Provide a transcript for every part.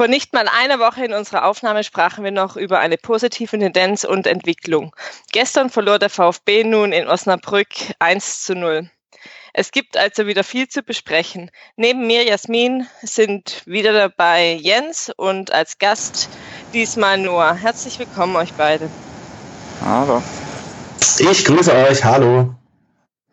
Vor nicht mal einer Woche in unserer Aufnahme sprachen wir noch über eine positive Tendenz und Entwicklung. Gestern verlor der VfB nun in Osnabrück 1 zu 0. Es gibt also wieder viel zu besprechen. Neben mir, Jasmin, sind wieder dabei Jens und als Gast diesmal Noah. Herzlich willkommen euch beide. Hallo. Ich grüße euch. Hallo.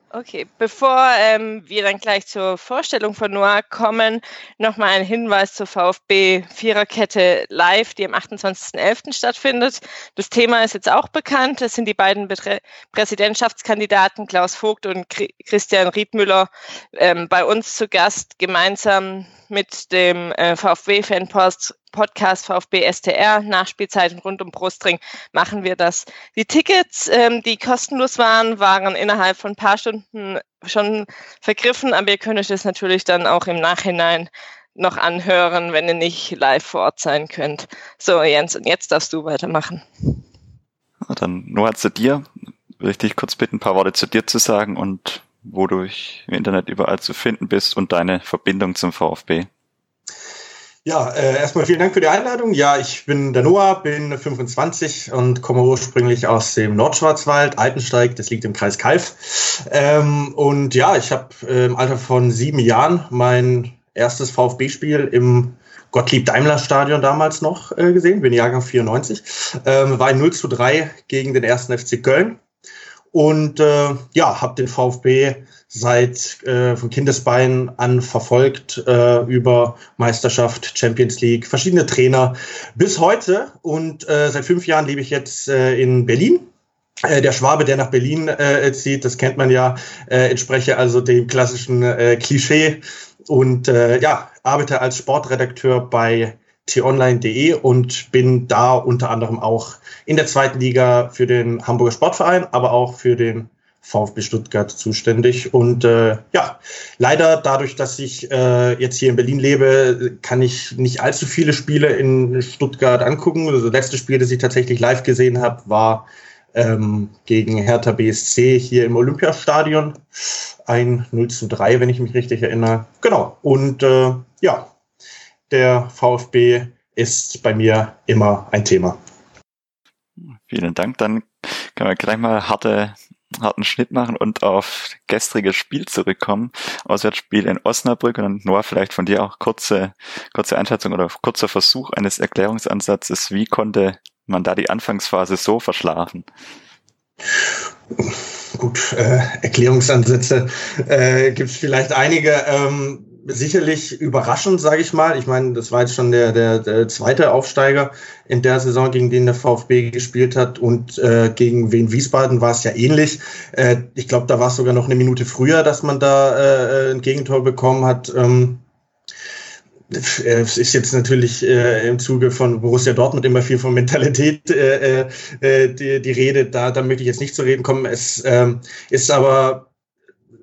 Okay, bevor ähm, wir dann gleich zur Vorstellung von Noah kommen, nochmal ein Hinweis zur VfB Viererkette Live, die am 28.11. stattfindet. Das Thema ist jetzt auch bekannt. Es sind die beiden Betre Präsidentschaftskandidaten Klaus Vogt und Christian Riedmüller ähm, bei uns zu Gast, gemeinsam mit dem äh, VfB-Fanpost Podcast VfB STR, Nachspielzeit und rund um Brustring machen wir das. Die Tickets, ähm, die kostenlos waren, waren innerhalb von ein paar Stunden schon vergriffen, aber ihr könnt euch das natürlich dann auch im Nachhinein noch anhören, wenn ihr nicht live vor Ort sein könnt. So, Jens, und jetzt darfst du weitermachen. Dann nur zu dir. Will ich dich kurz bitten, ein paar Worte zu dir zu sagen und wo du im Internet überall zu finden bist und deine Verbindung zum VfB. Ja, äh, erstmal vielen Dank für die Einladung. Ja, ich bin der Noah, bin 25 und komme ursprünglich aus dem Nordschwarzwald, Altensteig, das liegt im Kreis Kalf. Ähm, und ja, ich habe äh, im Alter von sieben Jahren mein erstes VfB-Spiel im Gottlieb-Daimler-Stadion damals noch äh, gesehen, bin Jahrgang 94. Ähm, war ein 0 zu 3 gegen den ersten FC Köln. Und äh, ja, habe den VfB seit äh, von Kindesbeinen an verfolgt äh, über Meisterschaft, Champions League, verschiedene Trainer bis heute. Und äh, seit fünf Jahren lebe ich jetzt äh, in Berlin. Äh, der Schwabe, der nach Berlin äh, zieht, das kennt man ja, äh, entspreche also dem klassischen äh, Klischee und äh, ja, arbeite als Sportredakteur bei t-online.de und bin da unter anderem auch in der zweiten Liga für den Hamburger Sportverein, aber auch für den VfB Stuttgart zuständig. Und äh, ja, leider dadurch, dass ich äh, jetzt hier in Berlin lebe, kann ich nicht allzu viele Spiele in Stuttgart angucken. Also das letzte Spiel, das ich tatsächlich live gesehen habe, war ähm, gegen Hertha BSC hier im Olympiastadion. Ein 0 zu 3, wenn ich mich richtig erinnere. Genau. Und äh, ja, der VfB ist bei mir immer ein Thema. Vielen Dank. Dann können wir gleich mal harte harten Schnitt machen und auf gestriges Spiel zurückkommen. Auswärtsspiel in Osnabrück und Noah, vielleicht von dir auch kurze, kurze Einschätzung oder kurzer Versuch eines Erklärungsansatzes. Wie konnte man da die Anfangsphase so verschlafen? Gut, äh, Erklärungsansätze äh, gibt es vielleicht einige. Ähm, sicherlich überraschend, sage ich mal. Ich meine, das war jetzt schon der, der, der zweite Aufsteiger in der Saison, gegen den der VfB gespielt hat. Und äh, gegen Wien Wiesbaden war es ja ähnlich. Äh, ich glaube, da war es sogar noch eine Minute früher, dass man da äh, ein Gegentor bekommen hat. Ähm, es ist jetzt natürlich äh, im Zuge von Borussia Dortmund immer viel von Mentalität äh, äh, die, die Rede. Da, da möchte ich jetzt nicht zu reden kommen. Es ähm, ist aber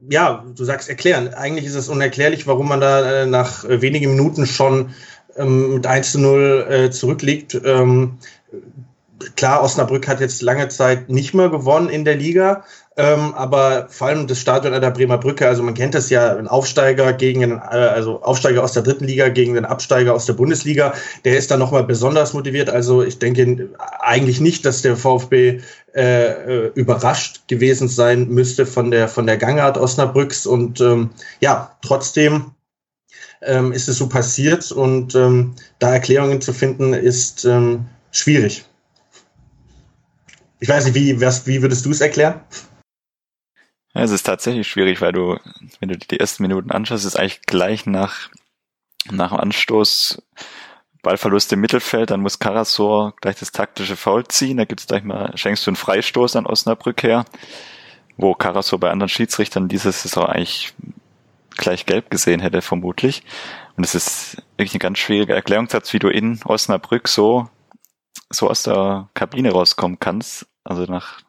ja, du sagst erklären. Eigentlich ist es unerklärlich, warum man da äh, nach wenigen Minuten schon ähm, mit 1 zu 0 äh, zurückliegt. Ähm, klar, Osnabrück hat jetzt lange Zeit nicht mehr gewonnen in der Liga, ähm, aber vor allem das Stadion an der Bremer Brücke, also man kennt das ja, ein Aufsteiger gegen einen, äh, also Aufsteiger aus der dritten Liga gegen einen Absteiger aus der Bundesliga, der ist dann nochmal besonders motiviert. Also ich denke eigentlich nicht, dass der VfB äh, äh, überrascht gewesen sein müsste von der von der Gangart Osnabrücks und ähm, ja, trotzdem ähm, ist es so passiert und ähm, da Erklärungen zu finden ist ähm, schwierig. Ich weiß nicht, wie, wie würdest du es erklären? Ja, es ist tatsächlich schwierig, weil du, wenn du die ersten Minuten anschaust, ist eigentlich gleich nach, nach dem Anstoß Ballverlust im Mittelfeld, dann muss Karasor gleich das taktische Foul ziehen, da gibt's gleich mal, schenkst du einen Freistoß an Osnabrück her, wo Karasor bei anderen Schiedsrichtern diese Saison eigentlich gleich gelb gesehen hätte, vermutlich. Und es ist wirklich ein ganz schwieriger Erklärungssatz, wie du in Osnabrück so, so aus der Kabine rauskommen kannst, also nach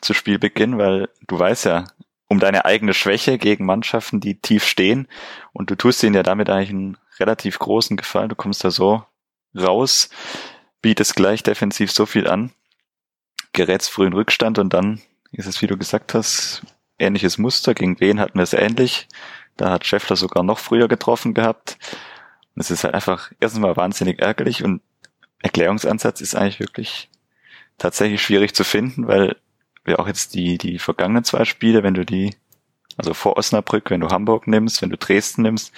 zu Spielbeginn, weil du weißt ja, um deine eigene Schwäche gegen Mannschaften, die tief stehen. Und du tust ihnen ja damit eigentlich einen relativ großen Gefallen. Du kommst da so raus, bietest gleich defensiv so viel an, gerätst früh in Rückstand und dann ist es, wie du gesagt hast, ähnliches Muster. Gegen wen hatten wir es ähnlich? Da hat Scheffler sogar noch früher getroffen gehabt. Und es ist halt einfach erstens mal wahnsinnig ärgerlich und Erklärungsansatz ist eigentlich wirklich tatsächlich schwierig zu finden, weil wir auch jetzt die, die vergangenen zwei Spiele, wenn du die, also vor Osnabrück, wenn du Hamburg nimmst, wenn du Dresden nimmst,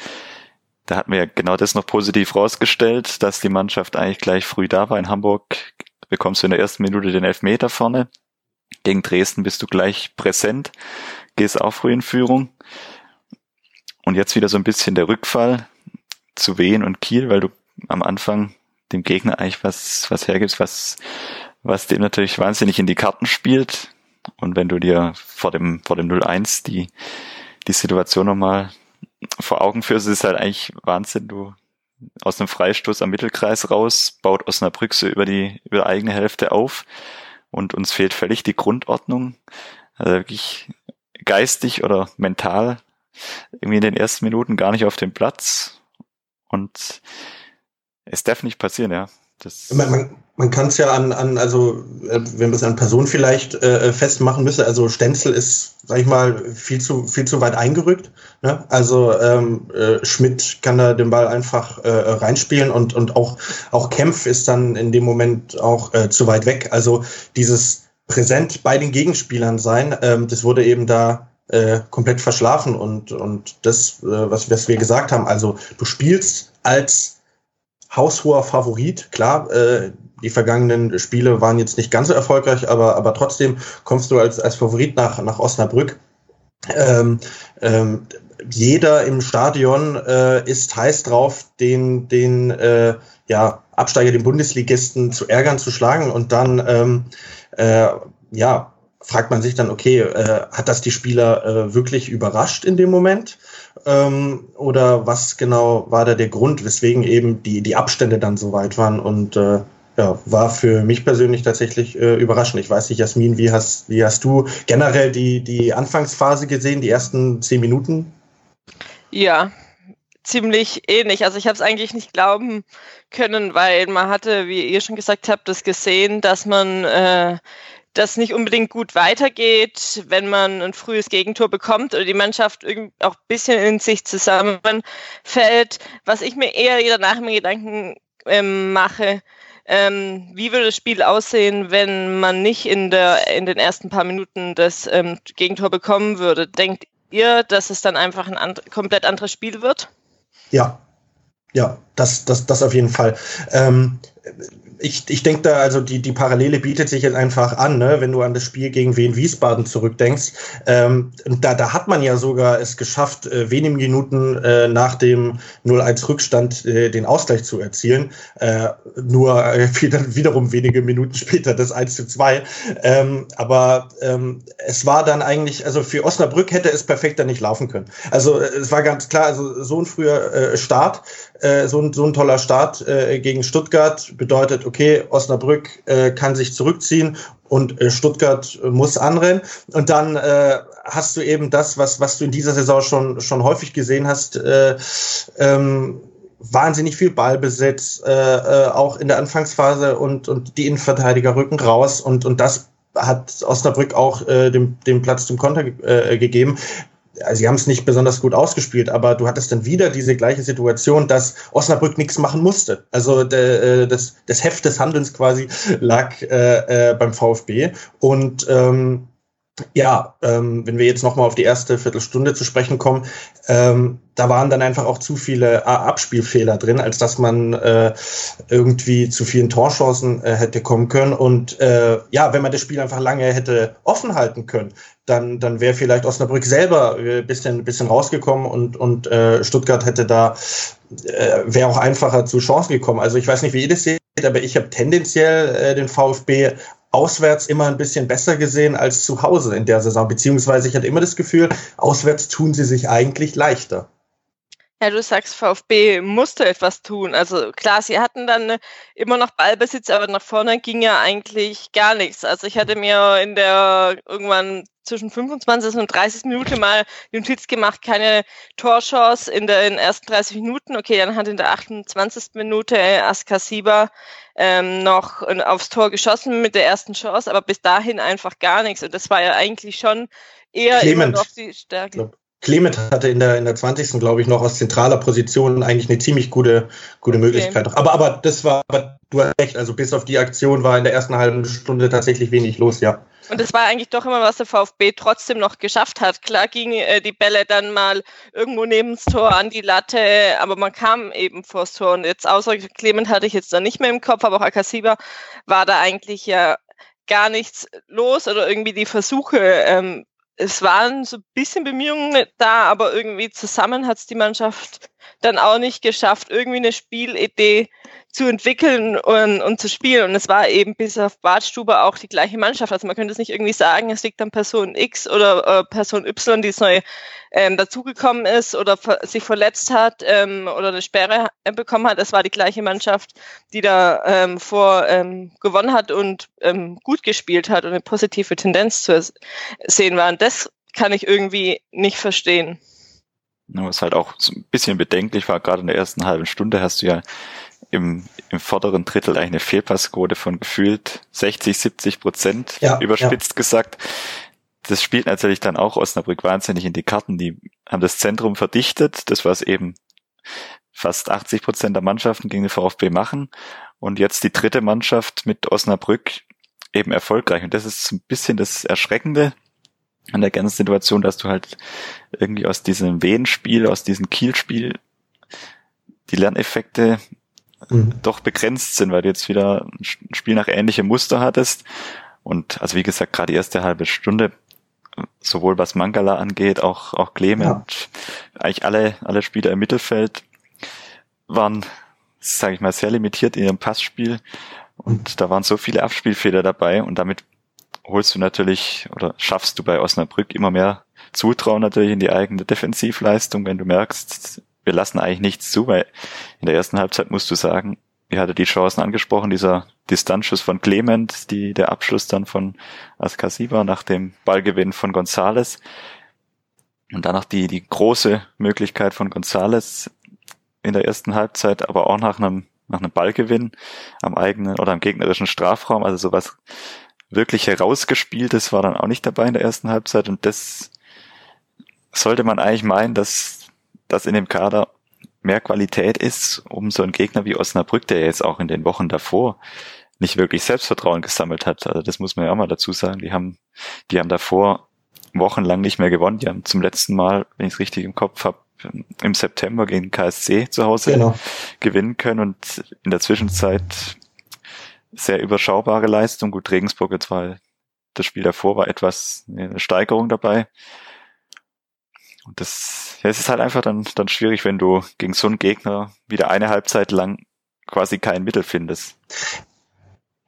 da hatten wir ja genau das noch positiv rausgestellt, dass die Mannschaft eigentlich gleich früh da war. In Hamburg bekommst du in der ersten Minute den Elfmeter vorne. Gegen Dresden bist du gleich präsent, gehst auch früh in Führung. Und jetzt wieder so ein bisschen der Rückfall zu Wien und Kiel, weil du am Anfang dem Gegner eigentlich was, was hergibst, was, was dem natürlich wahnsinnig in die Karten spielt. Und wenn du dir vor dem, vor dem 0-1 die, die Situation nochmal vor Augen führst, ist halt eigentlich Wahnsinn. Du aus einem Freistoß am Mittelkreis raus, baut Osnabrück so über die, über die eigene Hälfte auf und uns fehlt völlig die Grundordnung. Also wirklich geistig oder mental irgendwie in den ersten Minuten gar nicht auf dem Platz. Und es darf nicht passieren, ja. Das man, man, man kann es ja an, an, also äh, wenn wir es an Personen vielleicht äh, festmachen müssen, also Stenzel ist, sag ich mal, viel zu, viel zu weit eingerückt. Ne? Also ähm, äh, Schmidt kann da den Ball einfach äh, reinspielen und, und auch, auch Kempf ist dann in dem Moment auch äh, zu weit weg. Also dieses präsent bei den Gegenspielern sein, ähm, das wurde eben da äh, komplett verschlafen und, und das, äh, was, was wir gesagt haben, also du spielst als haushoher Favorit. Klar, äh, die vergangenen Spiele waren jetzt nicht ganz so erfolgreich, aber, aber trotzdem kommst du als, als Favorit nach, nach Osnabrück. Ähm, ähm, jeder im Stadion äh, ist heiß drauf, den, den äh, ja, Absteiger, den Bundesligisten zu ärgern, zu schlagen und dann ähm, äh, ja, fragt man sich dann, okay, äh, hat das die Spieler äh, wirklich überrascht in dem Moment? Ähm, oder was genau war da der Grund, weswegen eben die, die Abstände dann so weit waren? Und äh, ja, war für mich persönlich tatsächlich äh, überraschend. Ich weiß nicht, Jasmin, wie hast, wie hast du generell die, die Anfangsphase gesehen, die ersten zehn Minuten? Ja, ziemlich ähnlich. Also ich habe es eigentlich nicht glauben können, weil man hatte, wie ihr schon gesagt habt, das gesehen, dass man äh, das nicht unbedingt gut weitergeht, wenn man ein frühes Gegentor bekommt oder die Mannschaft auch ein bisschen in sich zusammenfällt. Was ich mir eher danach im Gedanken ähm, mache, ähm, wie würde das Spiel aussehen, wenn man nicht in, der, in den ersten paar Minuten das ähm, Gegentor bekommen würde? Denkt ihr, dass es dann einfach ein and komplett anderes Spiel wird? Ja, ja, das, das, das auf jeden Fall. Ähm, ich, ich denke da, also die, die Parallele bietet sich jetzt einfach an, ne? wenn du an das Spiel gegen Wien Wiesbaden zurückdenkst. Ähm, da, da hat man ja sogar es geschafft, äh, wenige Minuten äh, nach dem 0-1 Rückstand äh, den Ausgleich zu erzielen. Äh, nur äh, wiederum wenige Minuten später das 1 zu 2. Ähm, aber ähm, es war dann eigentlich, also für Osnabrück hätte es perfekter nicht laufen können. Also äh, es war ganz klar, also so ein früher äh, Start, äh, so, ein, so ein toller Start äh, gegen Stuttgart. Bedeutet, okay, Osnabrück äh, kann sich zurückziehen und äh, Stuttgart äh, muss anrennen. Und dann äh, hast du eben das, was, was du in dieser Saison schon, schon häufig gesehen hast, äh, ähm, wahnsinnig viel Ballbesitz, äh, äh, auch in der Anfangsphase und, und die Innenverteidiger rücken raus. Und, und das hat Osnabrück auch äh, dem, dem Platz zum Konter äh, gegeben also sie haben es nicht besonders gut ausgespielt, aber du hattest dann wieder diese gleiche Situation, dass Osnabrück nichts machen musste. Also de, äh, das, das Heft des Handelns quasi lag äh, äh, beim VfB. Und ähm, ja, ähm, wenn wir jetzt nochmal auf die erste Viertelstunde zu sprechen kommen, ähm, da waren dann einfach auch zu viele äh, Abspielfehler drin, als dass man äh, irgendwie zu vielen Torchancen äh, hätte kommen können. Und äh, ja, wenn man das Spiel einfach lange hätte offen halten können, dann, dann wäre vielleicht Osnabrück selber ein äh, bisschen, bisschen rausgekommen und, und äh, Stuttgart hätte da, äh, wäre auch einfacher zu Chancen gekommen. Also ich weiß nicht, wie ihr das seht, aber ich habe tendenziell äh, den VfB auswärts immer ein bisschen besser gesehen als zu Hause in der Saison. Beziehungsweise ich hatte immer das Gefühl, auswärts tun sie sich eigentlich leichter. Ja, du sagst, VfB musste etwas tun. Also klar, sie hatten dann äh, immer noch Ballbesitz, aber nach vorne ging ja eigentlich gar nichts. Also ich hatte mir in der irgendwann zwischen 25 und 30 Minuten mal die Notiz gemacht, keine Torchance in den ersten 30 Minuten. Okay, dann hat in der 28. Minute Askasiba ähm, noch aufs Tor geschossen mit der ersten Chance, aber bis dahin einfach gar nichts. Und das war ja eigentlich schon eher Clement. immer noch die Stärke. Clement hatte in der, in der 20. glaube ich noch aus zentraler Position eigentlich eine ziemlich gute, gute Möglichkeit. Okay. Aber, aber das war, aber du hast recht, also bis auf die Aktion war in der ersten halben Stunde tatsächlich wenig los, ja. Und das war eigentlich doch immer, was der VfB trotzdem noch geschafft hat. Klar gingen äh, die Bälle dann mal irgendwo neben das Tor an die Latte, aber man kam eben vors Tor. Und jetzt außer Clement hatte ich jetzt da nicht mehr im Kopf, aber auch Akasiba war da eigentlich ja gar nichts los oder irgendwie die Versuche ähm, es waren so ein bisschen Bemühungen da, aber irgendwie zusammen hat es die Mannschaft dann auch nicht geschafft, irgendwie eine Spielidee zu entwickeln und, und zu spielen. Und es war eben bis auf Badstube auch die gleiche Mannschaft. Also man könnte es nicht irgendwie sagen, es liegt an Person X oder äh, Person Y, die neu ähm, dazugekommen ist oder ver sich verletzt hat ähm, oder eine Sperre bekommen hat. Es war die gleiche Mannschaft, die da ähm, vor ähm, gewonnen hat und ähm, gut gespielt hat und eine positive Tendenz zu sehen war. Und das kann ich irgendwie nicht verstehen. Was halt auch so ein bisschen bedenklich war, gerade in der ersten halben Stunde hast du ja im, im vorderen Drittel eigentlich eine Fehlpassquote von gefühlt 60, 70 Prozent, ja, überspitzt ja. gesagt. Das spielt natürlich dann auch Osnabrück wahnsinnig in die Karten. Die haben das Zentrum verdichtet, das was eben fast 80 Prozent der Mannschaften gegen den VfB machen. Und jetzt die dritte Mannschaft mit Osnabrück eben erfolgreich. Und das ist ein bisschen das Erschreckende an der ganzen Situation, dass du halt irgendwie aus diesem Wien-Spiel, aus diesem Kiel-Spiel die Lerneffekte mhm. doch begrenzt sind, weil du jetzt wieder ein Spiel nach ähnlichem Muster hattest. Und also wie gesagt, gerade die erste halbe Stunde, sowohl was Mangala angeht, auch, auch Clement, ja. eigentlich alle, alle Spieler im Mittelfeld waren, sage ich mal, sehr limitiert in ihrem Passspiel. Und da waren so viele Abspielfehler dabei und damit holst du natürlich oder schaffst du bei Osnabrück immer mehr Zutrauen natürlich in die eigene Defensivleistung, wenn du merkst, wir lassen eigentlich nichts zu, weil in der ersten Halbzeit musst du sagen, ihr hattet die Chancen angesprochen, dieser Distanzschuss von Clement, die, der Abschluss dann von Askasiba nach dem Ballgewinn von Gonzales und danach die, die große Möglichkeit von Gonzales in der ersten Halbzeit, aber auch nach einem, nach einem Ballgewinn am eigenen oder am gegnerischen Strafraum, also sowas wirklich herausgespieltes war dann auch nicht dabei in der ersten Halbzeit und das sollte man eigentlich meinen, dass dass in dem Kader mehr Qualität ist, um so einen Gegner wie Osnabrück, der jetzt auch in den Wochen davor nicht wirklich Selbstvertrauen gesammelt hat. Also das muss man ja auch mal dazu sagen. Die haben, die haben davor wochenlang nicht mehr gewonnen. Die haben zum letzten Mal, wenn ich es richtig im Kopf habe, im September gegen KSC zu Hause genau. gewinnen können und in der Zwischenzeit sehr überschaubare Leistung. Gut, Regensburg jetzt war das Spiel davor war etwas eine Steigerung dabei. Und das, ja, es ist halt einfach dann, dann schwierig, wenn du gegen so einen Gegner wieder eine Halbzeit lang quasi kein Mittel findest.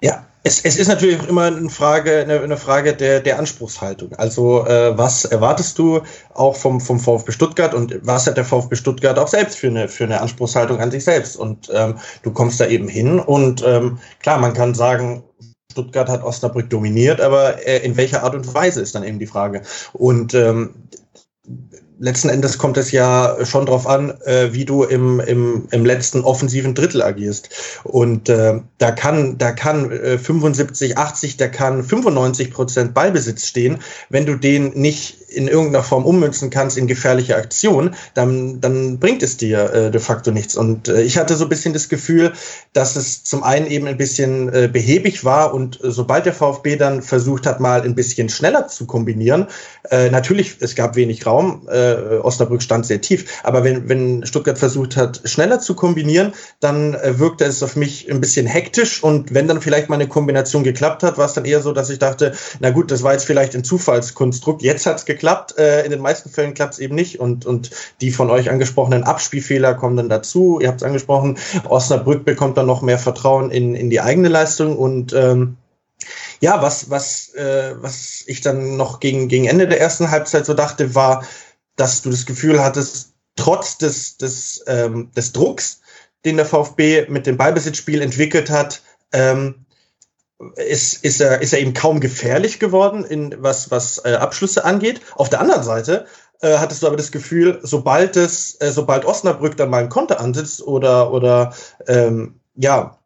Ja, es, es ist natürlich auch immer eine Frage, eine, eine Frage der, der Anspruchshaltung. Also äh, was erwartest du auch vom, vom VfB Stuttgart und was hat der VfB Stuttgart auch selbst für eine, für eine Anspruchshaltung an sich selbst? Und ähm, du kommst da eben hin und ähm, klar, man kann sagen, Stuttgart hat Osnabrück dominiert, aber äh, in welcher Art und Weise ist dann eben die Frage. Und ähm, letzten Endes kommt es ja schon darauf an, äh, wie du im, im, im letzten offensiven Drittel agierst. Und äh, da kann, da kann äh, 75, 80, da kann 95 Prozent Ballbesitz stehen. Wenn du den nicht in irgendeiner Form ummünzen kannst in gefährliche Aktion, dann, dann bringt es dir äh, de facto nichts. Und äh, ich hatte so ein bisschen das Gefühl, dass es zum einen eben ein bisschen äh, behäbig war und äh, sobald der VfB dann versucht hat, mal ein bisschen schneller zu kombinieren, äh, natürlich, es gab wenig Raum, äh, Osnabrück stand sehr tief, aber wenn, wenn Stuttgart versucht hat, schneller zu kombinieren, dann äh, wirkte es auf mich ein bisschen hektisch und wenn dann vielleicht mal eine Kombination geklappt hat, war es dann eher so, dass ich dachte, na gut, das war jetzt vielleicht ein Zufallskonstrukt, jetzt hat es geklappt, klappt. Äh, in den meisten Fällen klappt es eben nicht. Und, und die von euch angesprochenen Abspielfehler kommen dann dazu. Ihr habt es angesprochen, Osnabrück bekommt dann noch mehr Vertrauen in, in die eigene Leistung. Und ähm, ja, was, was, äh, was ich dann noch gegen, gegen Ende der ersten Halbzeit so dachte, war, dass du das Gefühl hattest, trotz des, des, ähm, des Drucks, den der VfB mit dem Ballbesitzspiel entwickelt hat, ähm, ist, ist, er, ist er eben kaum gefährlich geworden, in was, was äh, Abschlüsse angeht. Auf der anderen Seite äh, hattest du aber das Gefühl, sobald es, äh, sobald Osnabrück dann mal einen Konter ansitzt oder, oder ähm, ja,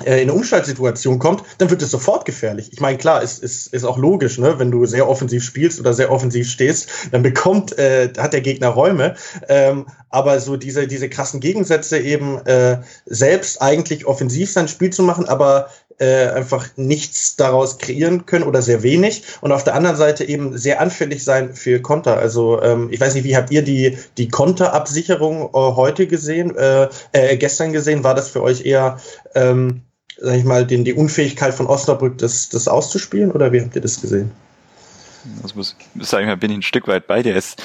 in eine Umschaltsituation kommt, dann wird es sofort gefährlich. Ich meine, klar, ist, ist, ist auch logisch, ne? wenn du sehr offensiv spielst oder sehr offensiv stehst, dann bekommt, äh, hat der Gegner Räume. Ähm, aber so diese, diese krassen Gegensätze eben äh, selbst eigentlich offensiv sein Spiel zu machen, aber äh, einfach nichts daraus kreieren können oder sehr wenig. Und auf der anderen Seite eben sehr anfällig sein für Konter. Also ähm, ich weiß nicht, wie habt ihr die, die Konterabsicherung äh, heute gesehen, äh, äh, gestern gesehen? War das für euch eher ähm, sag ich mal, den, die Unfähigkeit von Osnabrück, das, das auszuspielen? Oder wie habt ihr das gesehen? Das muss, sag ich mal, bin ich ein Stück weit bei dir. Es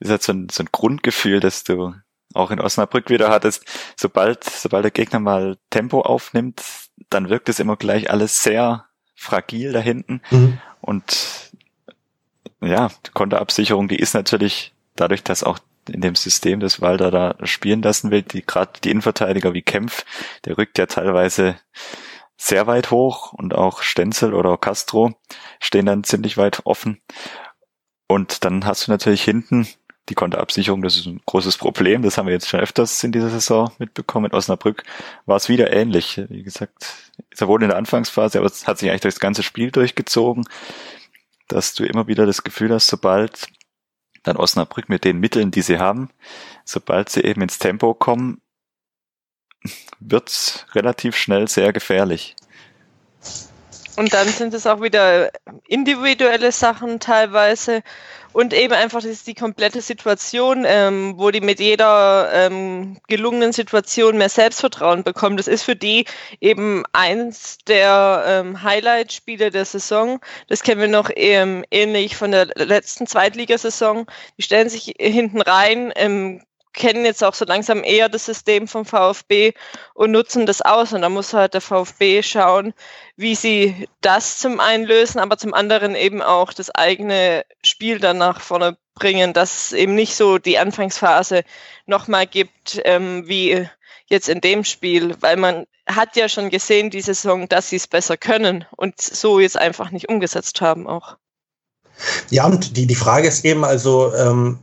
ist halt so ein, so ein Grundgefühl, dass du auch in Osnabrück wieder hattest. Sobald, sobald der Gegner mal Tempo aufnimmt, dann wirkt es immer gleich alles sehr fragil da hinten. Mhm. Und ja, die Konterabsicherung, die ist natürlich dadurch, dass auch in dem System, das Walter da spielen lassen will, die gerade die Innenverteidiger wie Kempf, der rückt ja teilweise sehr weit hoch und auch Stenzel oder Castro stehen dann ziemlich weit offen. Und dann hast du natürlich hinten die Konterabsicherung, das ist ein großes Problem. Das haben wir jetzt schon öfters in dieser Saison mitbekommen. In Osnabrück war es wieder ähnlich. Wie gesagt, sowohl in der Anfangsphase, aber es hat sich eigentlich durch das ganze Spiel durchgezogen, dass du immer wieder das Gefühl hast, sobald dann Osnabrück mit den Mitteln, die sie haben, sobald sie eben ins Tempo kommen, wird's relativ schnell sehr gefährlich. Und dann sind es auch wieder individuelle Sachen teilweise und eben einfach das ist die komplette Situation, ähm, wo die mit jeder ähm, gelungenen Situation mehr Selbstvertrauen bekommen. Das ist für die eben eins der ähm, Highlight-Spiele der Saison. Das kennen wir noch ähm, ähnlich von der letzten Zweitligasaison. Die stellen sich hinten rein, ähm, kennen jetzt auch so langsam eher das System vom VfB und nutzen das aus. Und da muss halt der VfB schauen, wie sie das zum einen lösen, aber zum anderen eben auch das eigene Spiel dann nach vorne bringen, dass es eben nicht so die Anfangsphase nochmal gibt, ähm, wie jetzt in dem Spiel, weil man hat ja schon gesehen, die Saison, dass sie es besser können und so jetzt einfach nicht umgesetzt haben auch. Ja, und die, die Frage ist eben also, ähm,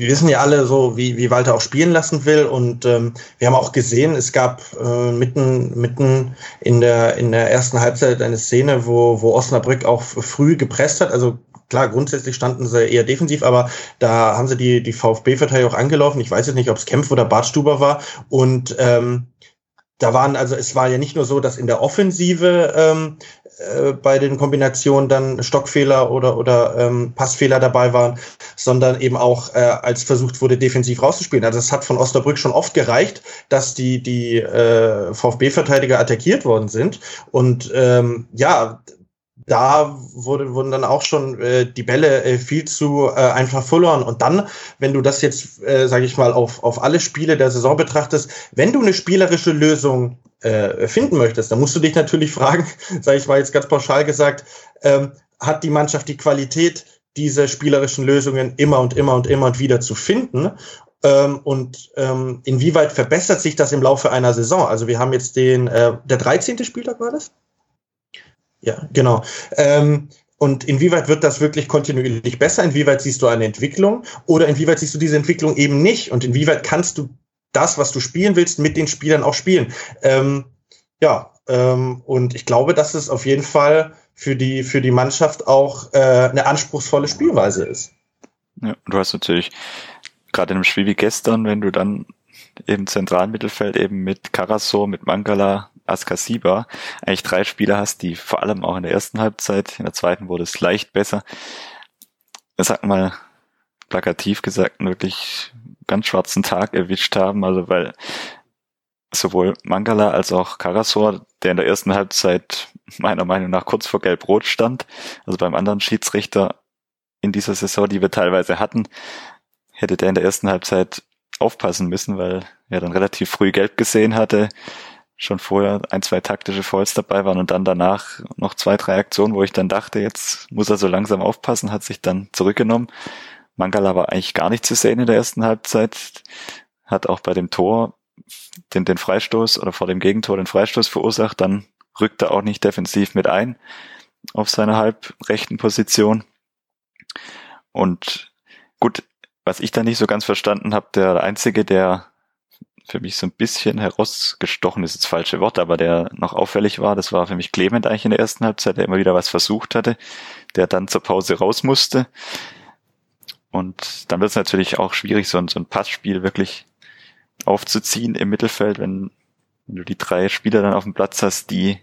wir wissen ja alle so, wie, wie Walter auch spielen lassen will. Und ähm, wir haben auch gesehen, es gab äh, mitten, mitten in der, in der ersten Halbzeit eine Szene, wo, wo Osnabrück auch früh gepresst hat. Also klar, grundsätzlich standen sie eher defensiv, aber da haben sie die, die VfB-Verteidiger auch angelaufen. Ich weiß jetzt nicht, ob es Kempf oder Bartstuber war. Und ähm, da waren, also es war ja nicht nur so, dass in der Offensive ähm, äh, bei den Kombinationen dann Stockfehler oder, oder ähm, Passfehler dabei waren, sondern eben auch äh, als versucht wurde, defensiv rauszuspielen. Also es hat von Osnabrück schon oft gereicht, dass die, die äh, VfB-Verteidiger attackiert worden sind. Und ähm, ja, da wurde, wurden dann auch schon äh, die Bälle äh, viel zu äh, einfach verloren. Und dann, wenn du das jetzt, äh, sage ich mal, auf, auf alle Spiele der Saison betrachtest, wenn du eine spielerische Lösung äh, finden möchtest, dann musst du dich natürlich fragen, sage ich mal jetzt ganz pauschal gesagt, ähm, hat die Mannschaft die Qualität, diese spielerischen Lösungen immer und immer und immer und wieder zu finden? Ähm, und ähm, inwieweit verbessert sich das im Laufe einer Saison? Also wir haben jetzt den, äh, der 13. Spieltag war das? Ja, genau. Ähm, und inwieweit wird das wirklich kontinuierlich besser? Inwieweit siehst du eine Entwicklung? Oder inwieweit siehst du diese Entwicklung eben nicht? Und inwieweit kannst du das, was du spielen willst, mit den Spielern auch spielen? Ähm, ja, ähm, und ich glaube, dass es auf jeden Fall für die, für die Mannschaft auch äh, eine anspruchsvolle Spielweise ist. Ja, du hast natürlich gerade in einem Spiel wie gestern, wenn du dann im zentralen Mittelfeld eben mit Karasor, mit Mangala, Askasiba eigentlich drei Spieler hast, die vor allem auch in der ersten Halbzeit, in der zweiten wurde es leicht besser. Sag mal, plakativ gesagt, einen wirklich ganz schwarzen Tag erwischt haben, also weil sowohl Mangala als auch Karasor, der in der ersten Halbzeit meiner Meinung nach kurz vor Gelb-Rot stand, also beim anderen Schiedsrichter in dieser Saison, die wir teilweise hatten, hätte der in der ersten Halbzeit aufpassen müssen, weil er dann relativ früh gelb gesehen hatte, schon vorher ein, zwei taktische Falls dabei waren und dann danach noch zwei, drei Aktionen, wo ich dann dachte, jetzt muss er so langsam aufpassen, hat sich dann zurückgenommen. Mangala war eigentlich gar nicht zu sehen in der ersten Halbzeit, hat auch bei dem Tor den, den Freistoß oder vor dem Gegentor den Freistoß verursacht, dann rückt er auch nicht defensiv mit ein auf seiner halbrechten Position. Und gut, was ich da nicht so ganz verstanden habe, der Einzige, der für mich so ein bisschen herausgestochen ist, das falsche Wort, aber der noch auffällig war, das war für mich Clement eigentlich in der ersten Halbzeit, der immer wieder was versucht hatte, der dann zur Pause raus musste. Und dann wird es natürlich auch schwierig, so ein, so ein Passspiel wirklich aufzuziehen im Mittelfeld, wenn, wenn du die drei Spieler dann auf dem Platz hast, die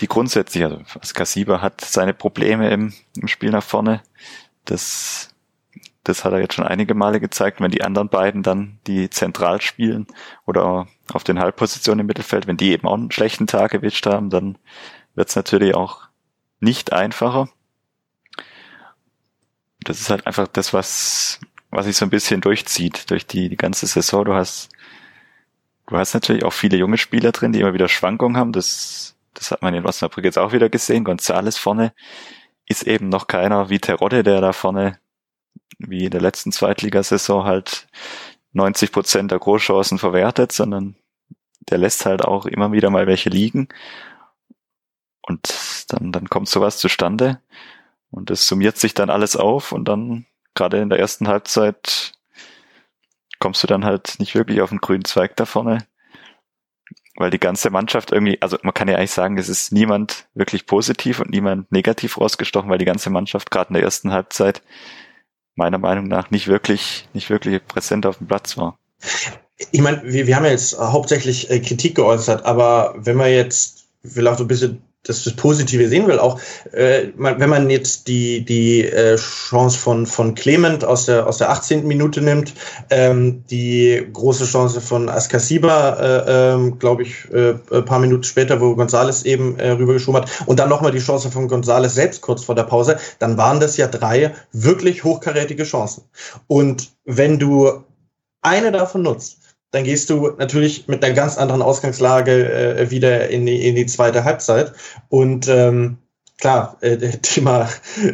die grundsätzlich, also Kassiba hat seine Probleme im, im Spiel nach vorne. Das, das hat er jetzt schon einige Male gezeigt. Wenn die anderen beiden dann, die zentral spielen oder auf den Halbpositionen im Mittelfeld, wenn die eben auch einen schlechten Tag erwischt haben, dann wird es natürlich auch nicht einfacher. Das ist halt einfach das, was, was sich so ein bisschen durchzieht durch die, die ganze Saison. Du hast, du hast natürlich auch viele junge Spieler drin, die immer wieder Schwankungen haben. Das das hat man in Osnabrück jetzt auch wieder gesehen, Gonzales vorne ist eben noch keiner wie Terodde, der da vorne wie in der letzten Zweitligasaison halt 90 Prozent der Großchancen verwertet, sondern der lässt halt auch immer wieder mal welche liegen. Und dann, dann kommt sowas zustande. Und es summiert sich dann alles auf und dann, gerade in der ersten Halbzeit, kommst du dann halt nicht wirklich auf den grünen Zweig da vorne weil die ganze Mannschaft irgendwie, also man kann ja eigentlich sagen, es ist niemand wirklich positiv und niemand negativ rausgestochen, weil die ganze Mannschaft gerade in der ersten Halbzeit meiner Meinung nach nicht wirklich, nicht wirklich präsent auf dem Platz war. Ich meine, wir, wir haben jetzt hauptsächlich äh, Kritik geäußert, aber wenn man jetzt vielleicht ein bisschen das, das Positive sehen will, auch äh, wenn man jetzt die, die äh, Chance von, von Clement aus der, aus der 18. Minute nimmt, ähm, die große Chance von Askasiba, äh, ähm, glaube ich, äh, paar Minuten später, wo Gonzales eben äh, rübergeschoben hat, und dann nochmal die Chance von Gonzales selbst kurz vor der Pause, dann waren das ja drei wirklich hochkarätige Chancen. Und wenn du eine davon nutzt, dann gehst du natürlich mit einer ganz anderen Ausgangslage äh, wieder in die, in die zweite Halbzeit. Und ähm, klar, äh, Thema,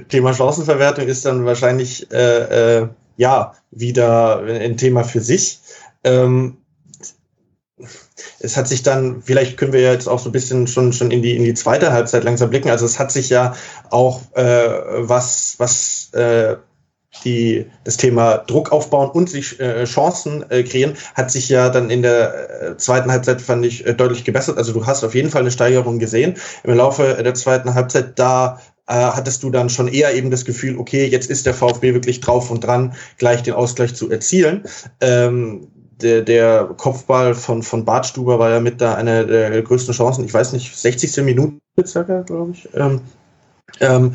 Thema Chancenverwertung ist dann wahrscheinlich äh, äh, ja wieder ein Thema für sich. Ähm, es hat sich dann, vielleicht können wir jetzt auch so ein bisschen schon, schon in die, in die zweite Halbzeit langsam blicken. Also es hat sich ja auch äh, was, was äh, die, das Thema Druck aufbauen und sich äh, Chancen äh, kreieren, hat sich ja dann in der äh, zweiten Halbzeit, fand ich, äh, deutlich gebessert. Also du hast auf jeden Fall eine Steigerung gesehen. Im Laufe der zweiten Halbzeit, da äh, hattest du dann schon eher eben das Gefühl, okay, jetzt ist der VfB wirklich drauf und dran, gleich den Ausgleich zu erzielen. Ähm, der, der Kopfball von, von Bartstuber war ja mit da eine der größten Chancen. Ich weiß nicht, 60. Minute circa, glaube ich. Ähm, ähm,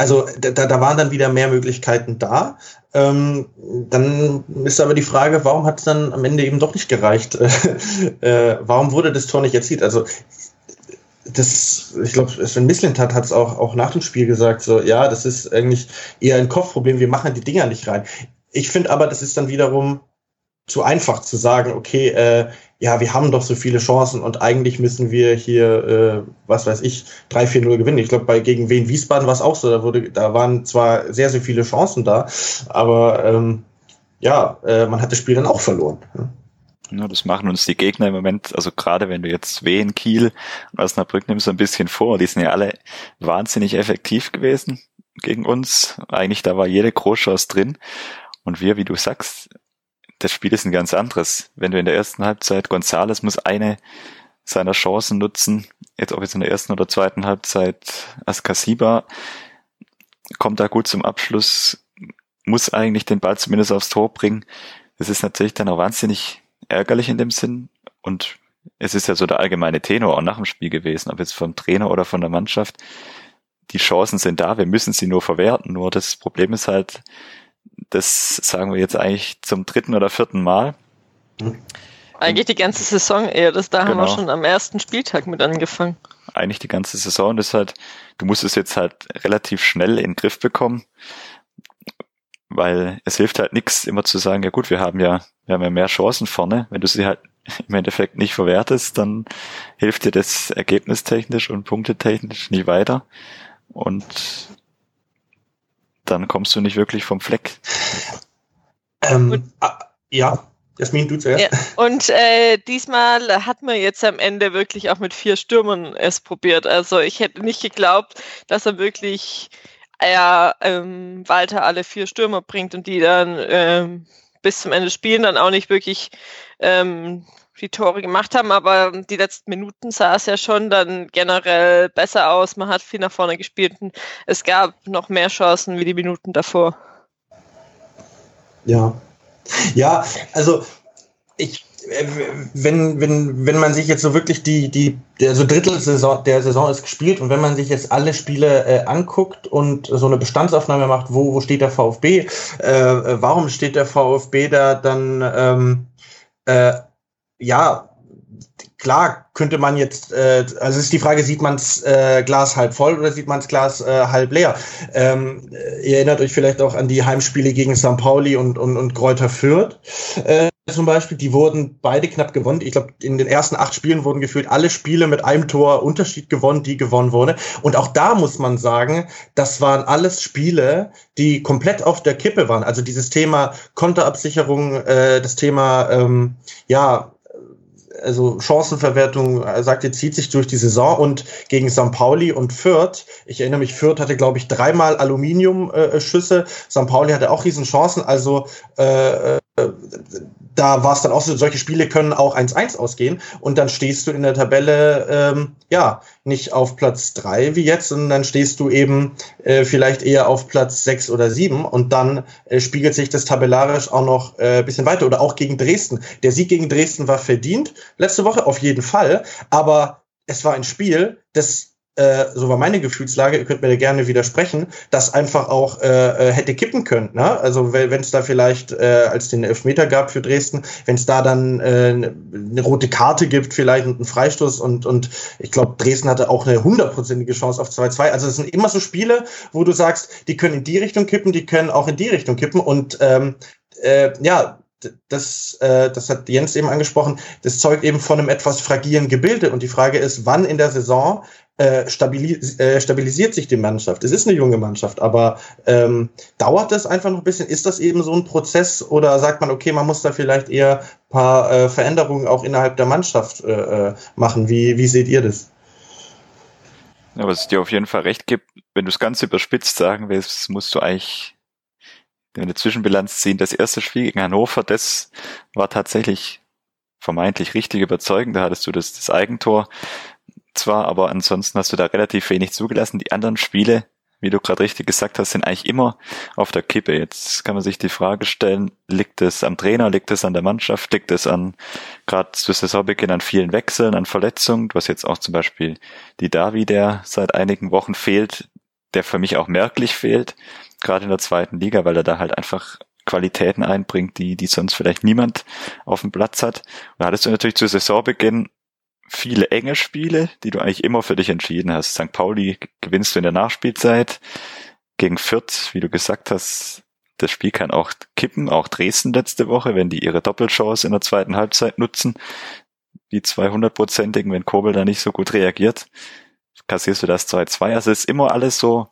also da, da waren dann wieder mehr Möglichkeiten da. Ähm, dann ist aber die Frage, warum hat es dann am Ende eben doch nicht gereicht? äh, warum wurde das Tor nicht erzielt? Also das, ich glaube, Sven Mislintat hat es auch, auch nach dem Spiel gesagt, so, ja, das ist eigentlich eher ein Kopfproblem, wir machen die Dinger nicht rein. Ich finde aber, das ist dann wiederum zu einfach zu sagen, okay, äh, ja, wir haben doch so viele Chancen und eigentlich müssen wir hier, äh, was weiß ich, 3-4-0 gewinnen. Ich glaube, bei gegen Wien Wiesbaden war es auch so. Da, wurde, da waren zwar sehr, sehr viele Chancen da, aber ähm, ja, äh, man hat das Spiel dann auch verloren. Ja, das machen uns die Gegner im Moment, also gerade wenn du jetzt Wien, Kiel und Osnabrück nimmst, so ein bisschen vor, die sind ja alle wahnsinnig effektiv gewesen gegen uns. Eigentlich da war jede Großchance drin. Und wir, wie du sagst, das Spiel ist ein ganz anderes. Wenn du in der ersten Halbzeit, Gonzales muss eine seiner Chancen nutzen, jetzt ob jetzt in der ersten oder zweiten Halbzeit Askasiba kommt da gut zum Abschluss, muss eigentlich den Ball zumindest aufs Tor bringen. Das ist natürlich dann auch wahnsinnig ärgerlich in dem Sinn und es ist ja so der allgemeine Tenor auch nach dem Spiel gewesen, ob jetzt vom Trainer oder von der Mannschaft. Die Chancen sind da, wir müssen sie nur verwerten. Nur das Problem ist halt, das sagen wir jetzt eigentlich zum dritten oder vierten Mal. Eigentlich die ganze Saison eher. Das, da genau. haben wir genau. schon am ersten Spieltag mit angefangen. Eigentlich die ganze Saison. Das ist halt, du musst es jetzt halt relativ schnell in den Griff bekommen. Weil es hilft halt nichts, immer zu sagen, ja gut, wir haben ja, wir haben ja mehr Chancen vorne. Wenn du sie halt im Endeffekt nicht verwertest, dann hilft dir das ergebnistechnisch und punktetechnisch nicht weiter. Und dann kommst du nicht wirklich vom Fleck. Ähm, ah, ja, Jasmin, du zuerst. Ja. Und äh, diesmal hat man jetzt am Ende wirklich auch mit vier Stürmern es probiert. Also ich hätte nicht geglaubt, dass er wirklich er ähm, Walter alle vier Stürmer bringt und die dann ähm, bis zum Ende spielen, dann auch nicht wirklich ähm, die Tore gemacht haben, aber die letzten Minuten sah es ja schon dann generell besser aus. Man hat viel nach vorne gespielt und es gab noch mehr Chancen wie die Minuten davor. Ja, ja, also ich, äh, wenn, wenn, wenn man sich jetzt so wirklich die, die, der so Drittelsaison der Saison ist gespielt und wenn man sich jetzt alle Spiele äh, anguckt und so eine Bestandsaufnahme macht, wo, wo steht der VfB, äh, warum steht der VfB da, dann ähm, äh, ja, klar könnte man jetzt, äh, also ist die Frage, sieht man das äh, Glas halb voll oder sieht man das Glas äh, halb leer? Ähm, ihr erinnert euch vielleicht auch an die Heimspiele gegen St. Pauli und, und, und Kräuter Fürth äh, zum Beispiel. Die wurden beide knapp gewonnen. Ich glaube, in den ersten acht Spielen wurden gefühlt alle Spiele mit einem Tor Unterschied gewonnen, die gewonnen wurde. Und auch da muss man sagen, das waren alles Spiele, die komplett auf der Kippe waren. Also dieses Thema Konterabsicherung, äh, das Thema, ähm, ja, also Chancenverwertung, er sagt, ihr zieht sich durch die Saison und gegen St. Pauli und Fürth, ich erinnere mich, Fürth hatte, glaube ich, dreimal Aluminiumschüsse, St. Pauli hatte auch riesen Chancen, also äh, äh da war es dann auch so, solche Spiele können auch 1-1 ausgehen und dann stehst du in der Tabelle, ähm, ja, nicht auf Platz 3 wie jetzt, sondern dann stehst du eben äh, vielleicht eher auf Platz 6 oder 7 und dann äh, spiegelt sich das tabellarisch auch noch äh, bisschen weiter oder auch gegen Dresden. Der Sieg gegen Dresden war verdient, letzte Woche auf jeden Fall, aber es war ein Spiel, das äh, so war meine Gefühlslage, ihr könnt mir da gerne widersprechen, das einfach auch äh, äh hätte kippen können. Ne? Also wenn es da vielleicht, äh, als den Elfmeter gab für Dresden, wenn es da dann äh, eine rote Karte gibt vielleicht und einen Freistoß und, und ich glaube, Dresden hatte auch eine hundertprozentige Chance auf 2-2. Also es sind immer so Spiele, wo du sagst, die können in die Richtung kippen, die können auch in die Richtung kippen und ähm, äh, ja, das, äh, das hat Jens eben angesprochen, das zeugt eben von einem etwas fragilen Gebilde. Und die Frage ist, wann in der Saison äh, stabilis äh, stabilisiert sich die Mannschaft. Es ist eine junge Mannschaft, aber ähm, dauert das einfach noch ein bisschen? Ist das eben so ein Prozess oder sagt man, okay, man muss da vielleicht eher ein paar äh, Veränderungen auch innerhalb der Mannschaft äh, äh machen? Wie, wie seht ihr das? Ja, was es dir auf jeden Fall recht gibt, wenn du es ganz überspitzt sagen willst, musst du eigentlich eine Zwischenbilanz ziehen. Das erste Spiel gegen Hannover, das war tatsächlich vermeintlich richtig überzeugend. Da hattest du das, das Eigentor zwar, aber ansonsten hast du da relativ wenig zugelassen. Die anderen Spiele, wie du gerade richtig gesagt hast, sind eigentlich immer auf der Kippe. Jetzt kann man sich die Frage stellen, liegt es am Trainer, liegt es an der Mannschaft, liegt es an, gerade zu Saisonbeginn, an vielen Wechseln, an Verletzungen, was jetzt auch zum Beispiel die Davi, der seit einigen Wochen fehlt, der für mich auch merklich fehlt, gerade in der zweiten Liga, weil er da halt einfach Qualitäten einbringt, die, die sonst vielleicht niemand auf dem Platz hat. Und da hattest du natürlich zu Saisonbeginn viele enge Spiele, die du eigentlich immer für dich entschieden hast. St. Pauli gewinnst du in der Nachspielzeit. Gegen Fürth, wie du gesagt hast, das Spiel kann auch kippen, auch Dresden letzte Woche, wenn die ihre Doppelchance in der zweiten Halbzeit nutzen. Die 200-prozentigen, wenn Kobel da nicht so gut reagiert, kassierst du das 2-2. Also ist immer alles so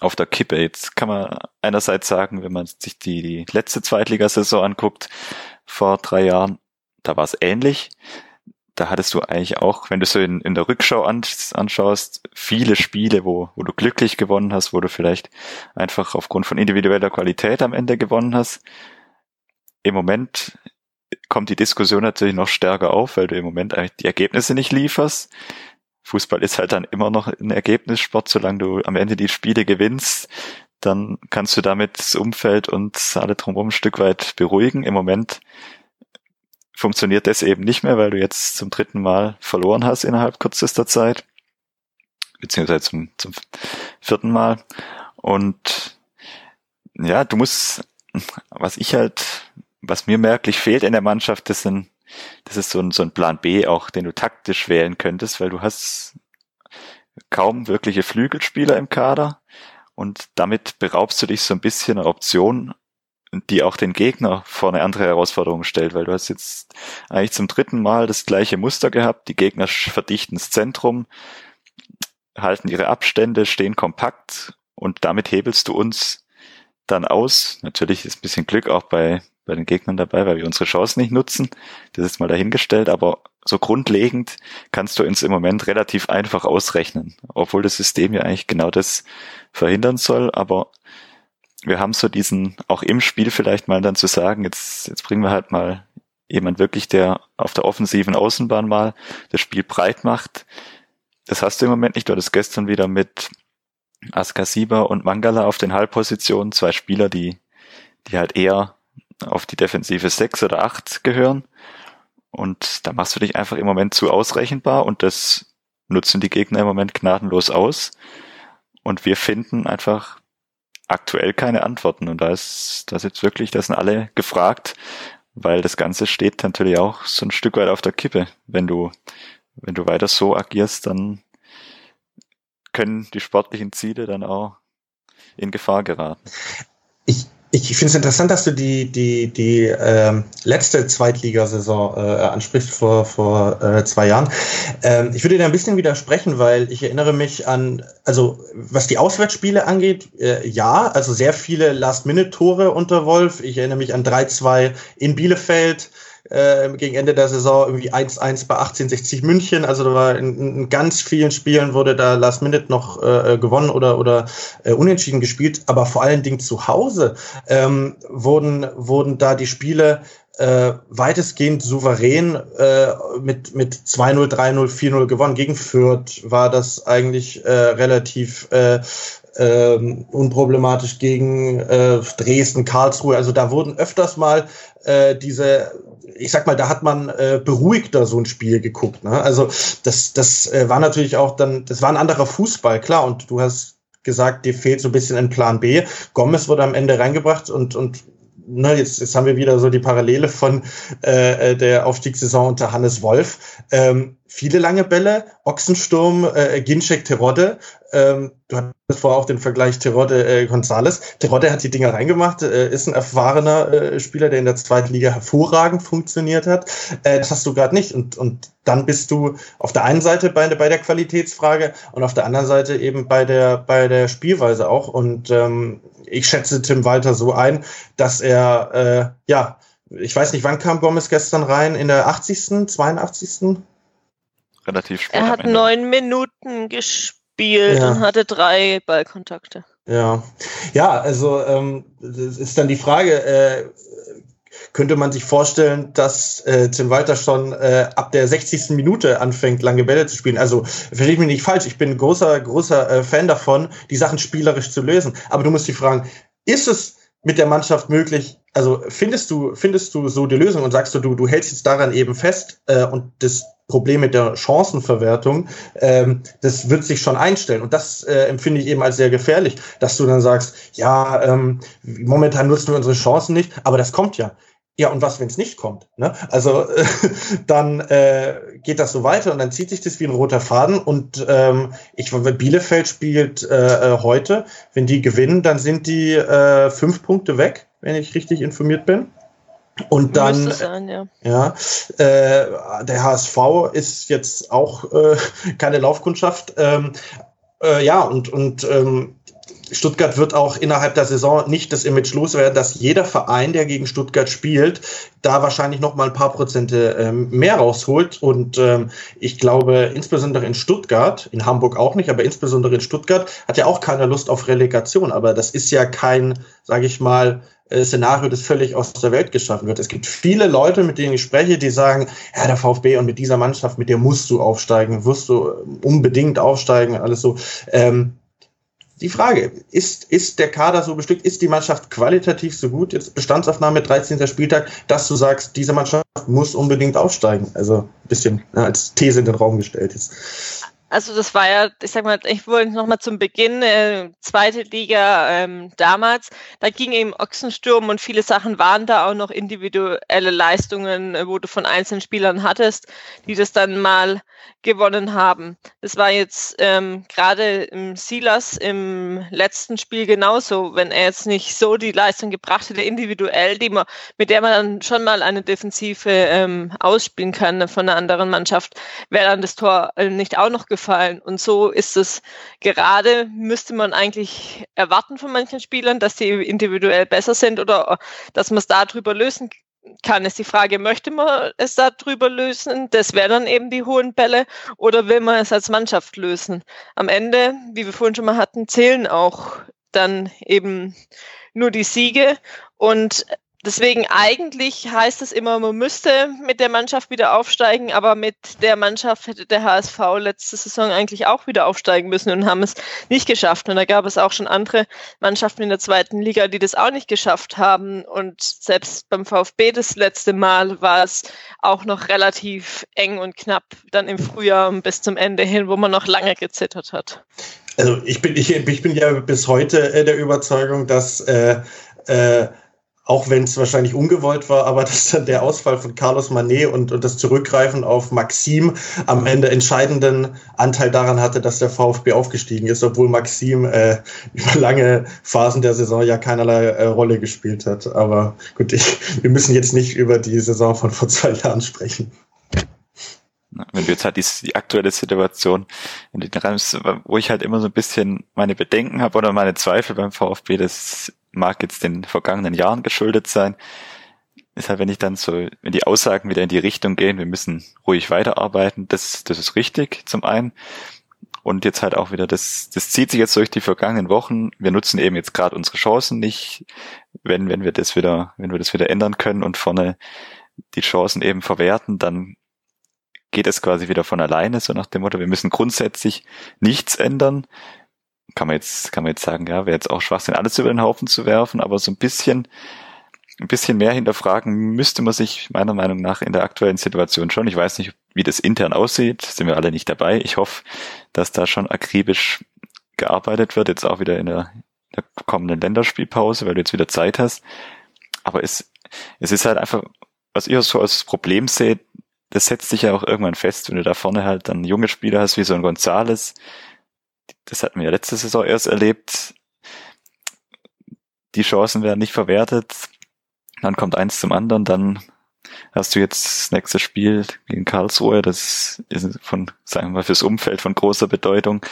auf der Kippe. Jetzt kann man einerseits sagen, wenn man sich die, die letzte Zweitligasaison anguckt, vor drei Jahren, da war es ähnlich da hattest du eigentlich auch, wenn du so in, in der Rückschau anschaust, viele Spiele, wo, wo du glücklich gewonnen hast, wo du vielleicht einfach aufgrund von individueller Qualität am Ende gewonnen hast. Im Moment kommt die Diskussion natürlich noch stärker auf, weil du im Moment eigentlich die Ergebnisse nicht lieferst. Fußball ist halt dann immer noch ein Ergebnissport, solange du am Ende die Spiele gewinnst, dann kannst du damit das Umfeld und alle drumherum ein Stück weit beruhigen. Im Moment funktioniert das eben nicht mehr, weil du jetzt zum dritten Mal verloren hast innerhalb kürzester Zeit, beziehungsweise zum, zum vierten Mal. Und ja, du musst, was ich halt, was mir merklich fehlt in der Mannschaft, das sind, das ist so ein, so ein Plan B auch, den du taktisch wählen könntest, weil du hast kaum wirkliche Flügelspieler im Kader und damit beraubst du dich so ein bisschen einer Option, die auch den Gegner vor eine andere Herausforderung stellt, weil du hast jetzt eigentlich zum dritten Mal das gleiche Muster gehabt. Die Gegner verdichten das Zentrum, halten ihre Abstände, stehen kompakt und damit hebelst du uns dann aus. Natürlich ist ein bisschen Glück auch bei, bei den Gegnern dabei, weil wir unsere Chancen nicht nutzen. Das ist mal dahingestellt, aber so grundlegend kannst du uns im Moment relativ einfach ausrechnen, obwohl das System ja eigentlich genau das verhindern soll, aber wir haben so diesen, auch im Spiel vielleicht mal dann zu sagen, jetzt, jetzt bringen wir halt mal jemand wirklich, der auf der offensiven Außenbahn mal das Spiel breit macht. Das hast du im Moment nicht. Du hattest gestern wieder mit Askasiba und Mangala auf den Halbpositionen, zwei Spieler, die, die halt eher auf die defensive 6 oder 8 gehören. Und da machst du dich einfach im Moment zu ausrechenbar und das nutzen die Gegner im Moment gnadenlos aus. Und wir finden einfach aktuell keine Antworten. Und da ist, da ist jetzt wirklich, da sind alle gefragt, weil das Ganze steht natürlich auch so ein Stück weit auf der Kippe. Wenn du, wenn du weiter so agierst, dann können die sportlichen Ziele dann auch in Gefahr geraten. Ich, ich finde es interessant, dass du die, die, die ähm, letzte Zweitligasaison äh, ansprichst vor, vor äh, zwei Jahren. Ähm, ich würde dir ein bisschen widersprechen, weil ich erinnere mich an, also was die Auswärtsspiele angeht, äh, ja, also sehr viele Last-Minute-Tore unter Wolf. Ich erinnere mich an 3-2 in Bielefeld äh, gegen Ende der Saison irgendwie 1-1 bei 1860 München. Also da war in, in, ganz vielen Spielen wurde da Last Minute noch äh, gewonnen oder, oder äh, unentschieden gespielt. Aber vor allen Dingen zu Hause ähm, wurden, wurden da die Spiele äh, weitestgehend souverän äh, mit, mit 2-0, 3-0, 4-0 gewonnen. Gegen Fürth war das eigentlich äh, relativ äh, ähm, unproblematisch gegen äh, Dresden, Karlsruhe. Also da wurden öfters mal äh, diese ich sag mal, da hat man äh, beruhigter so ein Spiel geguckt. Ne? Also das, das äh, war natürlich auch dann, das war ein anderer Fußball, klar. Und du hast gesagt, dir fehlt so ein bisschen ein Plan B. Gomez wurde am Ende reingebracht und, und ne, jetzt, jetzt haben wir wieder so die Parallele von äh, äh der Aufstiegssaison unter Hannes Wolf. Ähm, viele lange Bälle, Ochsensturm, äh, Ginczek, Terodde. Ähm, du hattest vorher auch den Vergleich Terodde, äh, Gonzales. Terodde hat die Dinger reingemacht, äh, ist ein erfahrener äh, Spieler, der in der zweiten Liga hervorragend funktioniert hat. Äh, das hast du gerade nicht. Und, und dann bist du auf der einen Seite bei, bei der Qualitätsfrage und auf der anderen Seite eben bei der, bei der Spielweise auch. Und ähm, ich schätze Tim Walter so ein, dass er, äh, ja, ich weiß nicht, wann kam Gomez gestern rein? In der 80., 82.? Relativ spät. Er hat neun Minuten gespielt ja. und hatte drei Ballkontakte. Ja, ja, also ähm, das ist dann die Frage, äh, könnte man sich vorstellen, dass äh, Tim Walter schon äh, ab der 60. Minute anfängt, lange Bälle zu spielen. Also verstehe ich mich nicht falsch, ich bin ein großer, großer äh, Fan davon, die Sachen spielerisch zu lösen. Aber du musst dich fragen, ist es mit der Mannschaft möglich, also findest du, findest du so die Lösung und sagst du, du, du hältst jetzt daran eben fest äh, und das Problem mit der Chancenverwertung, ähm, das wird sich schon einstellen. Und das äh, empfinde ich eben als sehr gefährlich, dass du dann sagst, ja, ähm, momentan nutzen wir unsere Chancen nicht, aber das kommt ja. Ja, und was, wenn es nicht kommt? Ne? Also äh, dann äh, geht das so weiter und dann zieht sich das wie ein roter Faden. Und ähm, ich Bielefeld spielt äh, äh, heute. Wenn die gewinnen, dann sind die äh, fünf Punkte weg, wenn ich richtig informiert bin. Und dann, sein, ja, ja äh, der HSV ist jetzt auch äh, keine Laufkundschaft. Ähm, äh, ja, und, und ähm, Stuttgart wird auch innerhalb der Saison nicht das Image loswerden, dass jeder Verein, der gegen Stuttgart spielt, da wahrscheinlich noch mal ein paar Prozente ähm, mehr rausholt. Und ähm, ich glaube, insbesondere in Stuttgart, in Hamburg auch nicht, aber insbesondere in Stuttgart hat ja auch keiner Lust auf Relegation. Aber das ist ja kein, sage ich mal, Szenario, das völlig aus der Welt geschaffen wird. Es gibt viele Leute, mit denen ich spreche, die sagen, ja, der VfB und mit dieser Mannschaft, mit der musst du aufsteigen, wirst du unbedingt aufsteigen, alles so. Ähm, die Frage, ist, ist der Kader so bestückt, ist die Mannschaft qualitativ so gut, jetzt Bestandsaufnahme 13. Spieltag, dass du sagst, diese Mannschaft muss unbedingt aufsteigen? Also ein bisschen ja, als These in den Raum gestellt jetzt. Also das war ja, ich sag mal, ich wollte noch mal zum Beginn, äh, zweite Liga ähm, damals, da ging eben Ochsensturm und viele Sachen waren da auch noch individuelle Leistungen, äh, wo du von einzelnen Spielern hattest, die das dann mal gewonnen haben. Das war jetzt ähm, gerade im Silas im letzten Spiel genauso, wenn er jetzt nicht so die Leistung gebracht hätte, individuell, die man, mit der man dann schon mal eine Defensive ähm, ausspielen kann von einer anderen Mannschaft, wäre dann das Tor äh, nicht auch noch aufgefallen. Und so ist es gerade, müsste man eigentlich erwarten von manchen Spielern, dass sie individuell besser sind oder dass man es darüber lösen kann. Ist die Frage, möchte man es darüber lösen? Das wären dann eben die hohen Bälle oder will man es als Mannschaft lösen? Am Ende, wie wir vorhin schon mal hatten, zählen auch dann eben nur die Siege und Deswegen eigentlich heißt es immer, man müsste mit der Mannschaft wieder aufsteigen, aber mit der Mannschaft hätte der HSV letzte Saison eigentlich auch wieder aufsteigen müssen und haben es nicht geschafft. Und da gab es auch schon andere Mannschaften in der zweiten Liga, die das auch nicht geschafft haben. Und selbst beim VfB das letzte Mal war es auch noch relativ eng und knapp dann im Frühjahr bis zum Ende hin, wo man noch lange gezittert hat. Also ich bin, ich, ich bin ja bis heute äh, der Überzeugung, dass äh, äh, auch wenn es wahrscheinlich ungewollt war, aber dass dann der Ausfall von Carlos Manet und, und das Zurückgreifen auf Maxim am Ende entscheidenden Anteil daran hatte, dass der VfB aufgestiegen ist, obwohl Maxim äh, über lange Phasen der Saison ja keinerlei äh, Rolle gespielt hat. Aber gut, ich, wir müssen jetzt nicht über die Saison von vor zwei Jahren sprechen. Wenn du jetzt halt die, die aktuelle Situation in den Reims, wo ich halt immer so ein bisschen meine Bedenken habe oder meine Zweifel beim VfB, das mag jetzt den vergangenen Jahren geschuldet sein, halt, wenn ich dann so, wenn die Aussagen wieder in die Richtung gehen, wir müssen ruhig weiterarbeiten, das, das ist richtig zum einen. Und jetzt halt auch wieder, das, das zieht sich jetzt durch die vergangenen Wochen. Wir nutzen eben jetzt gerade unsere Chancen nicht. Wenn, wenn wir das wieder, wenn wir das wieder ändern können und vorne die Chancen eben verwerten, dann geht es quasi wieder von alleine, so nach dem Motto, wir müssen grundsätzlich nichts ändern kann man jetzt, kann man jetzt sagen, ja, wäre jetzt auch Schwachsinn, alles über den Haufen zu werfen, aber so ein bisschen, ein bisschen mehr hinterfragen müsste man sich meiner Meinung nach in der aktuellen Situation schon. Ich weiß nicht, wie das intern aussieht, sind wir alle nicht dabei. Ich hoffe, dass da schon akribisch gearbeitet wird, jetzt auch wieder in der, in der kommenden Länderspielpause, weil du jetzt wieder Zeit hast. Aber es, es ist halt einfach, was ich so als Problem sehe, das setzt sich ja auch irgendwann fest, wenn du da vorne halt dann junge Spieler hast, wie so ein Gonzales, das hatten wir letzte Saison erst erlebt. Die Chancen werden nicht verwertet. Dann kommt eins zum anderen, dann hast du jetzt das nächste Spiel gegen Karlsruhe. Das ist von, sagen wir mal, fürs Umfeld von großer Bedeutung.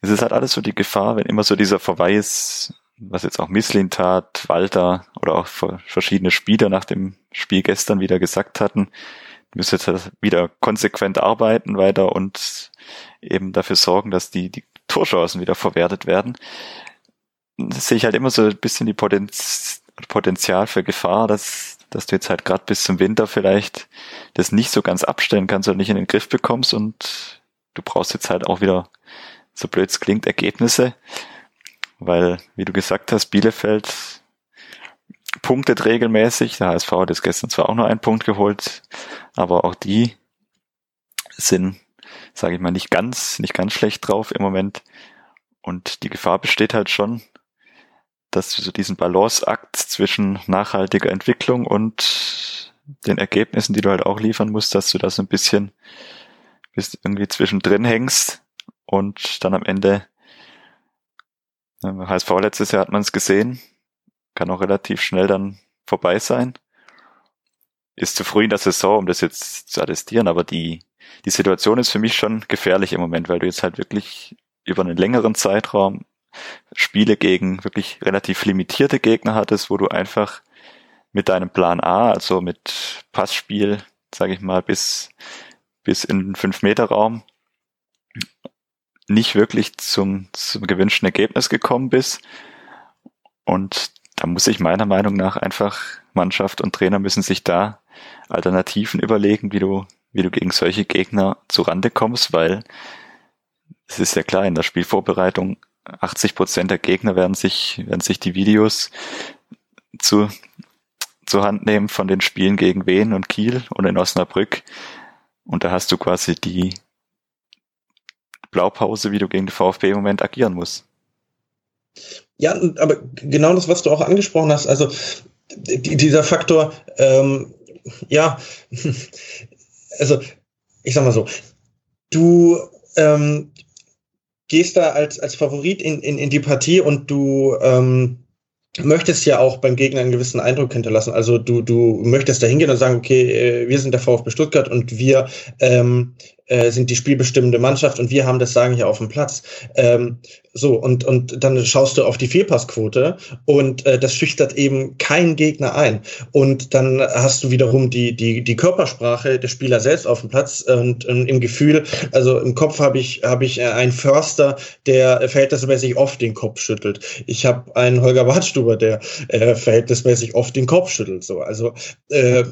Es ist halt alles so die Gefahr, wenn immer so dieser Verweis, was jetzt auch Misslin tat, Walter oder auch verschiedene Spieler nach dem Spiel gestern wieder gesagt hatten, du musst jetzt wieder konsequent arbeiten weiter und eben dafür sorgen, dass die, die Torchancen wieder verwertet werden. Das sehe ich halt immer so ein bisschen die Potenz, Potenzial für Gefahr, dass, dass du jetzt halt gerade bis zum Winter vielleicht das nicht so ganz abstellen kannst oder nicht in den Griff bekommst und du brauchst jetzt halt auch wieder, so blöd es klingt, Ergebnisse, weil, wie du gesagt hast, Bielefeld punktet regelmäßig. Der HSV hat jetzt gestern zwar auch nur einen Punkt geholt, aber auch die sind sage ich mal, nicht ganz, nicht ganz schlecht drauf im Moment. Und die Gefahr besteht halt schon, dass du so diesen Balanceakt zwischen nachhaltiger Entwicklung und den Ergebnissen, die du halt auch liefern musst, dass du da so ein bisschen bist irgendwie zwischendrin hängst und dann am Ende HSV letztes Jahr hat man es gesehen, kann auch relativ schnell dann vorbei sein. Ist zu früh in der Saison, um das jetzt zu attestieren, aber die, die Situation ist für mich schon gefährlich im Moment, weil du jetzt halt wirklich über einen längeren Zeitraum Spiele gegen wirklich relativ limitierte Gegner hattest, wo du einfach mit deinem Plan A, also mit Passspiel, sage ich mal, bis, bis in den 5-Meter-Raum nicht wirklich zum, zum gewünschten Ergebnis gekommen bist. Und da muss ich meiner Meinung nach einfach Mannschaft und Trainer müssen sich da Alternativen überlegen, wie du, wie du gegen solche Gegner zurande kommst, weil es ist ja klar, in der Spielvorbereitung 80 Prozent der Gegner werden sich, werden sich die Videos zu, zur Hand nehmen von den Spielen gegen Wien und Kiel und in Osnabrück. Und da hast du quasi die Blaupause, wie du gegen den VfB im Moment agieren musst. Ja, aber genau das, was du auch angesprochen hast, also dieser Faktor, ähm, ja, also ich sag mal so, du ähm, gehst da als, als Favorit in, in, in die Partie und du ähm, möchtest ja auch beim Gegner einen gewissen Eindruck hinterlassen. Also du, du möchtest da hingehen und sagen, okay, äh, wir sind der VfB Stuttgart und wir ähm, äh, sind die spielbestimmende Mannschaft und wir haben das Sagen hier auf dem Platz. Ähm, so, und, und dann schaust du auf die Fehlpassquote und äh, das schüchtert eben keinen Gegner ein. Und dann hast du wiederum die, die, die Körpersprache der Spieler selbst auf dem Platz und, und im Gefühl, also im Kopf habe ich, hab ich einen Förster, der verhältnismäßig oft den Kopf schüttelt. Ich habe einen Holger Bartstuber, der äh, verhältnismäßig oft den Kopf schüttelt. So. Also äh,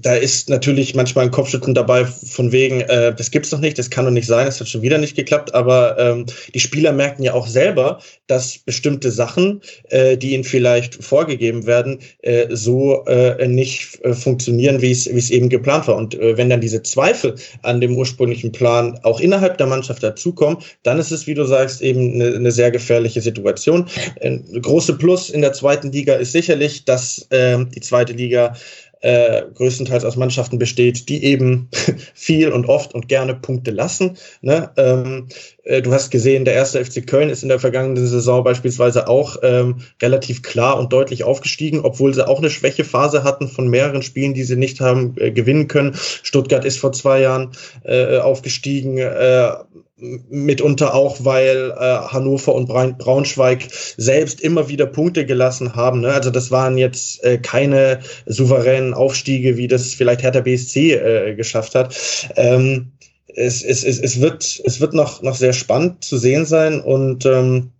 da ist natürlich manchmal ein Kopfschütteln dabei, von wegen, äh, das gibt's noch nicht, das kann doch nicht sein, das hat schon wieder nicht geklappt, aber ähm, die Spieler merken ja auch selber, dass bestimmte Sachen, äh, die ihnen vielleicht vorgegeben werden, äh, so äh, nicht äh, funktionieren, wie es wie es eben geplant war. Und äh, wenn dann diese Zweifel an dem ursprünglichen Plan auch innerhalb der Mannschaft dazukommen, dann ist es, wie du sagst, eben eine, eine sehr gefährliche Situation. Ein große Plus in der zweiten Liga ist sicherlich, dass äh, die zweite Liga äh, größtenteils aus Mannschaften besteht, die eben viel und oft und gerne Punkte lassen. Ne? Ähm, äh, du hast gesehen, der erste FC Köln ist in der vergangenen Saison beispielsweise auch ähm, relativ klar und deutlich aufgestiegen, obwohl sie auch eine Schwächephase hatten von mehreren Spielen, die sie nicht haben äh, gewinnen können. Stuttgart ist vor zwei Jahren äh, aufgestiegen. Äh, mitunter auch, weil äh, Hannover und Braunschweig selbst immer wieder Punkte gelassen haben. Ne? Also das waren jetzt äh, keine souveränen Aufstiege, wie das vielleicht Hertha BSC äh, geschafft hat. Ähm, es, es, es, es wird, es wird noch, noch sehr spannend zu sehen sein und ähm,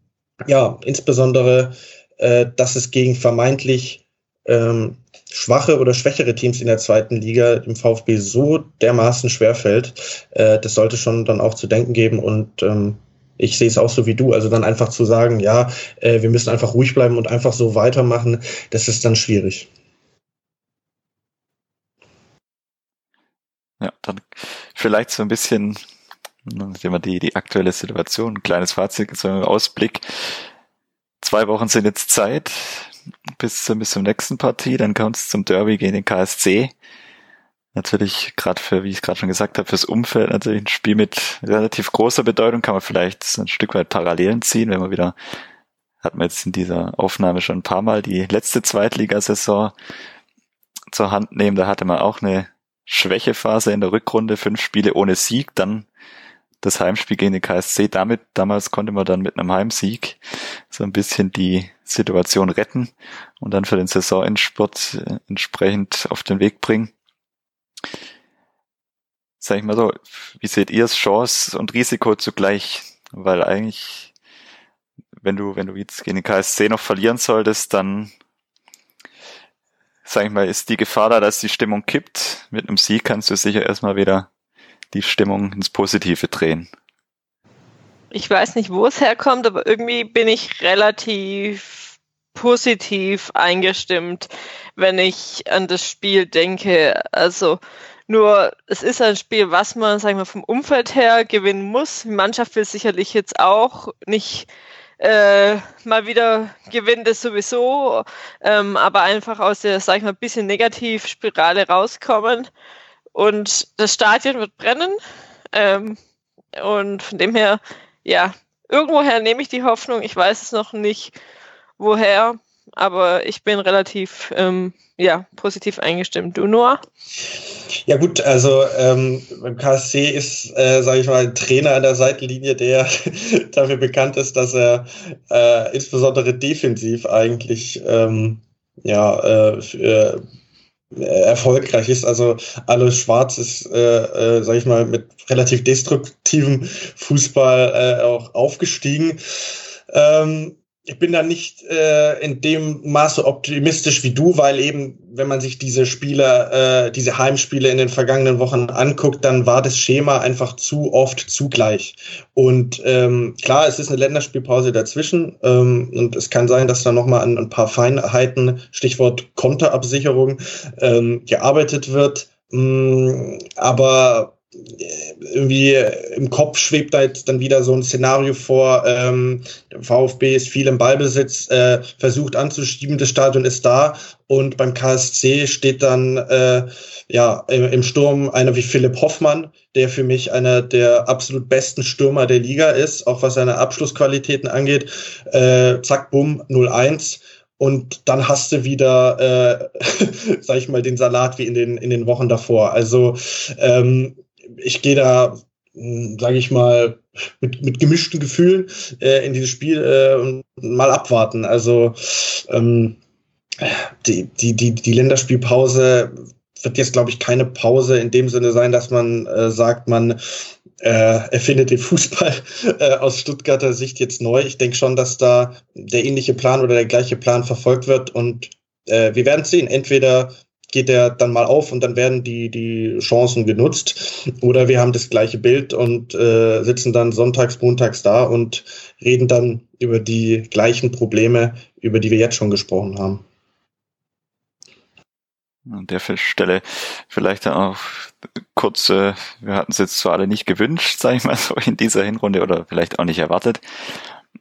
ja, insbesondere, äh, dass es gegen vermeintlich ähm, schwache oder schwächere Teams in der zweiten Liga im VfB so dermaßen schwerfällt, äh, das sollte schon dann auch zu denken geben und ähm, ich sehe es auch so wie du. Also dann einfach zu sagen, ja, äh, wir müssen einfach ruhig bleiben und einfach so weitermachen, das ist dann schwierig. Ja, dann vielleicht so ein bisschen, sehen wir die, die aktuelle Situation, ein kleines Fazit, so ein Ausblick. Zwei Wochen sind jetzt Zeit bis, bis zur nächsten Partie, dann kommt es zum Derby gegen den KSC. Natürlich gerade für, wie ich gerade schon gesagt habe, fürs Umfeld natürlich ein Spiel mit relativ großer Bedeutung, kann man vielleicht ein Stück weit Parallelen ziehen, wenn man wieder, hat man jetzt in dieser Aufnahme schon ein paar Mal die letzte Zweitligasaison zur Hand nehmen, da hatte man auch eine Schwächephase in der Rückrunde, fünf Spiele ohne Sieg, dann das Heimspiel gegen den KSC. Damit, damals konnte man dann mit einem Heimsieg so ein bisschen die Situation retten und dann für den Saisonendspurt äh, entsprechend auf den Weg bringen. Sag ich mal so, wie seht ihr es, Chance und Risiko zugleich? Weil eigentlich, wenn du, wenn du jetzt gegen den KSC noch verlieren solltest, dann sag ich mal, ist die Gefahr da, dass die Stimmung kippt. Mit einem Sieg kannst du sicher erstmal wieder die Stimmung ins Positive drehen. Ich weiß nicht, wo es herkommt, aber irgendwie bin ich relativ positiv eingestimmt, wenn ich an das Spiel denke. Also nur, es ist ein Spiel, was man, sagen wir, vom Umfeld her gewinnen muss. Die Mannschaft will sicherlich jetzt auch nicht äh, mal wieder gewinnt es sowieso, ähm, aber einfach aus der, sag ich mal, bisschen Negativspirale rauskommen. Und das Stadion wird brennen. Ähm, und von dem her, ja, irgendwoher nehme ich die Hoffnung. Ich weiß es noch nicht, woher, aber ich bin relativ ähm, ja, positiv eingestimmt. Du, Noah? Ja gut, also ähm, beim KSC ist, äh, sage ich mal, ein Trainer an der Seitenlinie, der dafür bekannt ist, dass er äh, insbesondere defensiv eigentlich ähm, ja, äh, für, äh, erfolgreich ist. Also alles Schwarz ist, äh, äh, sage ich mal, mit relativ destruktivem Fußball äh, auch aufgestiegen. Ähm, ich bin da nicht äh, in dem Maße optimistisch wie du, weil eben, wenn man sich diese Spiele, äh, diese Heimspiele in den vergangenen Wochen anguckt, dann war das Schema einfach zu oft zugleich. Und ähm, klar, es ist eine Länderspielpause dazwischen ähm, und es kann sein, dass da nochmal an ein paar Feinheiten, Stichwort Konterabsicherung, ähm, gearbeitet wird. Mm, aber irgendwie im Kopf schwebt jetzt dann wieder so ein Szenario vor, ähm, der VfB ist viel im Ballbesitz, äh, versucht anzuschieben, das Stadion ist da und beim KSC steht dann äh, ja im, im Sturm einer wie Philipp Hoffmann, der für mich einer der absolut besten Stürmer der Liga ist, auch was seine Abschlussqualitäten angeht. Äh, zack, bumm, 0-1 und dann hast du wieder, äh, sag ich mal, den Salat wie in den, in den Wochen davor. Also ähm, ich gehe da sage ich mal, mit, mit gemischten Gefühlen äh, in dieses Spiel äh, mal abwarten. Also ähm, die, die, die, die Länderspielpause wird jetzt, glaube ich, keine Pause in dem Sinne sein, dass man äh, sagt, man äh, erfindet den Fußball äh, aus Stuttgarter Sicht jetzt neu. Ich denke schon, dass da der ähnliche Plan oder der gleiche Plan verfolgt wird und äh, wir werden sehen. Entweder geht der dann mal auf und dann werden die, die Chancen genutzt. Oder wir haben das gleiche Bild und äh, sitzen dann sonntags, montags da und reden dann über die gleichen Probleme, über die wir jetzt schon gesprochen haben. An der Stelle vielleicht auch kurz, äh, wir hatten es jetzt zwar alle nicht gewünscht, sage ich mal so, in dieser Hinrunde oder vielleicht auch nicht erwartet,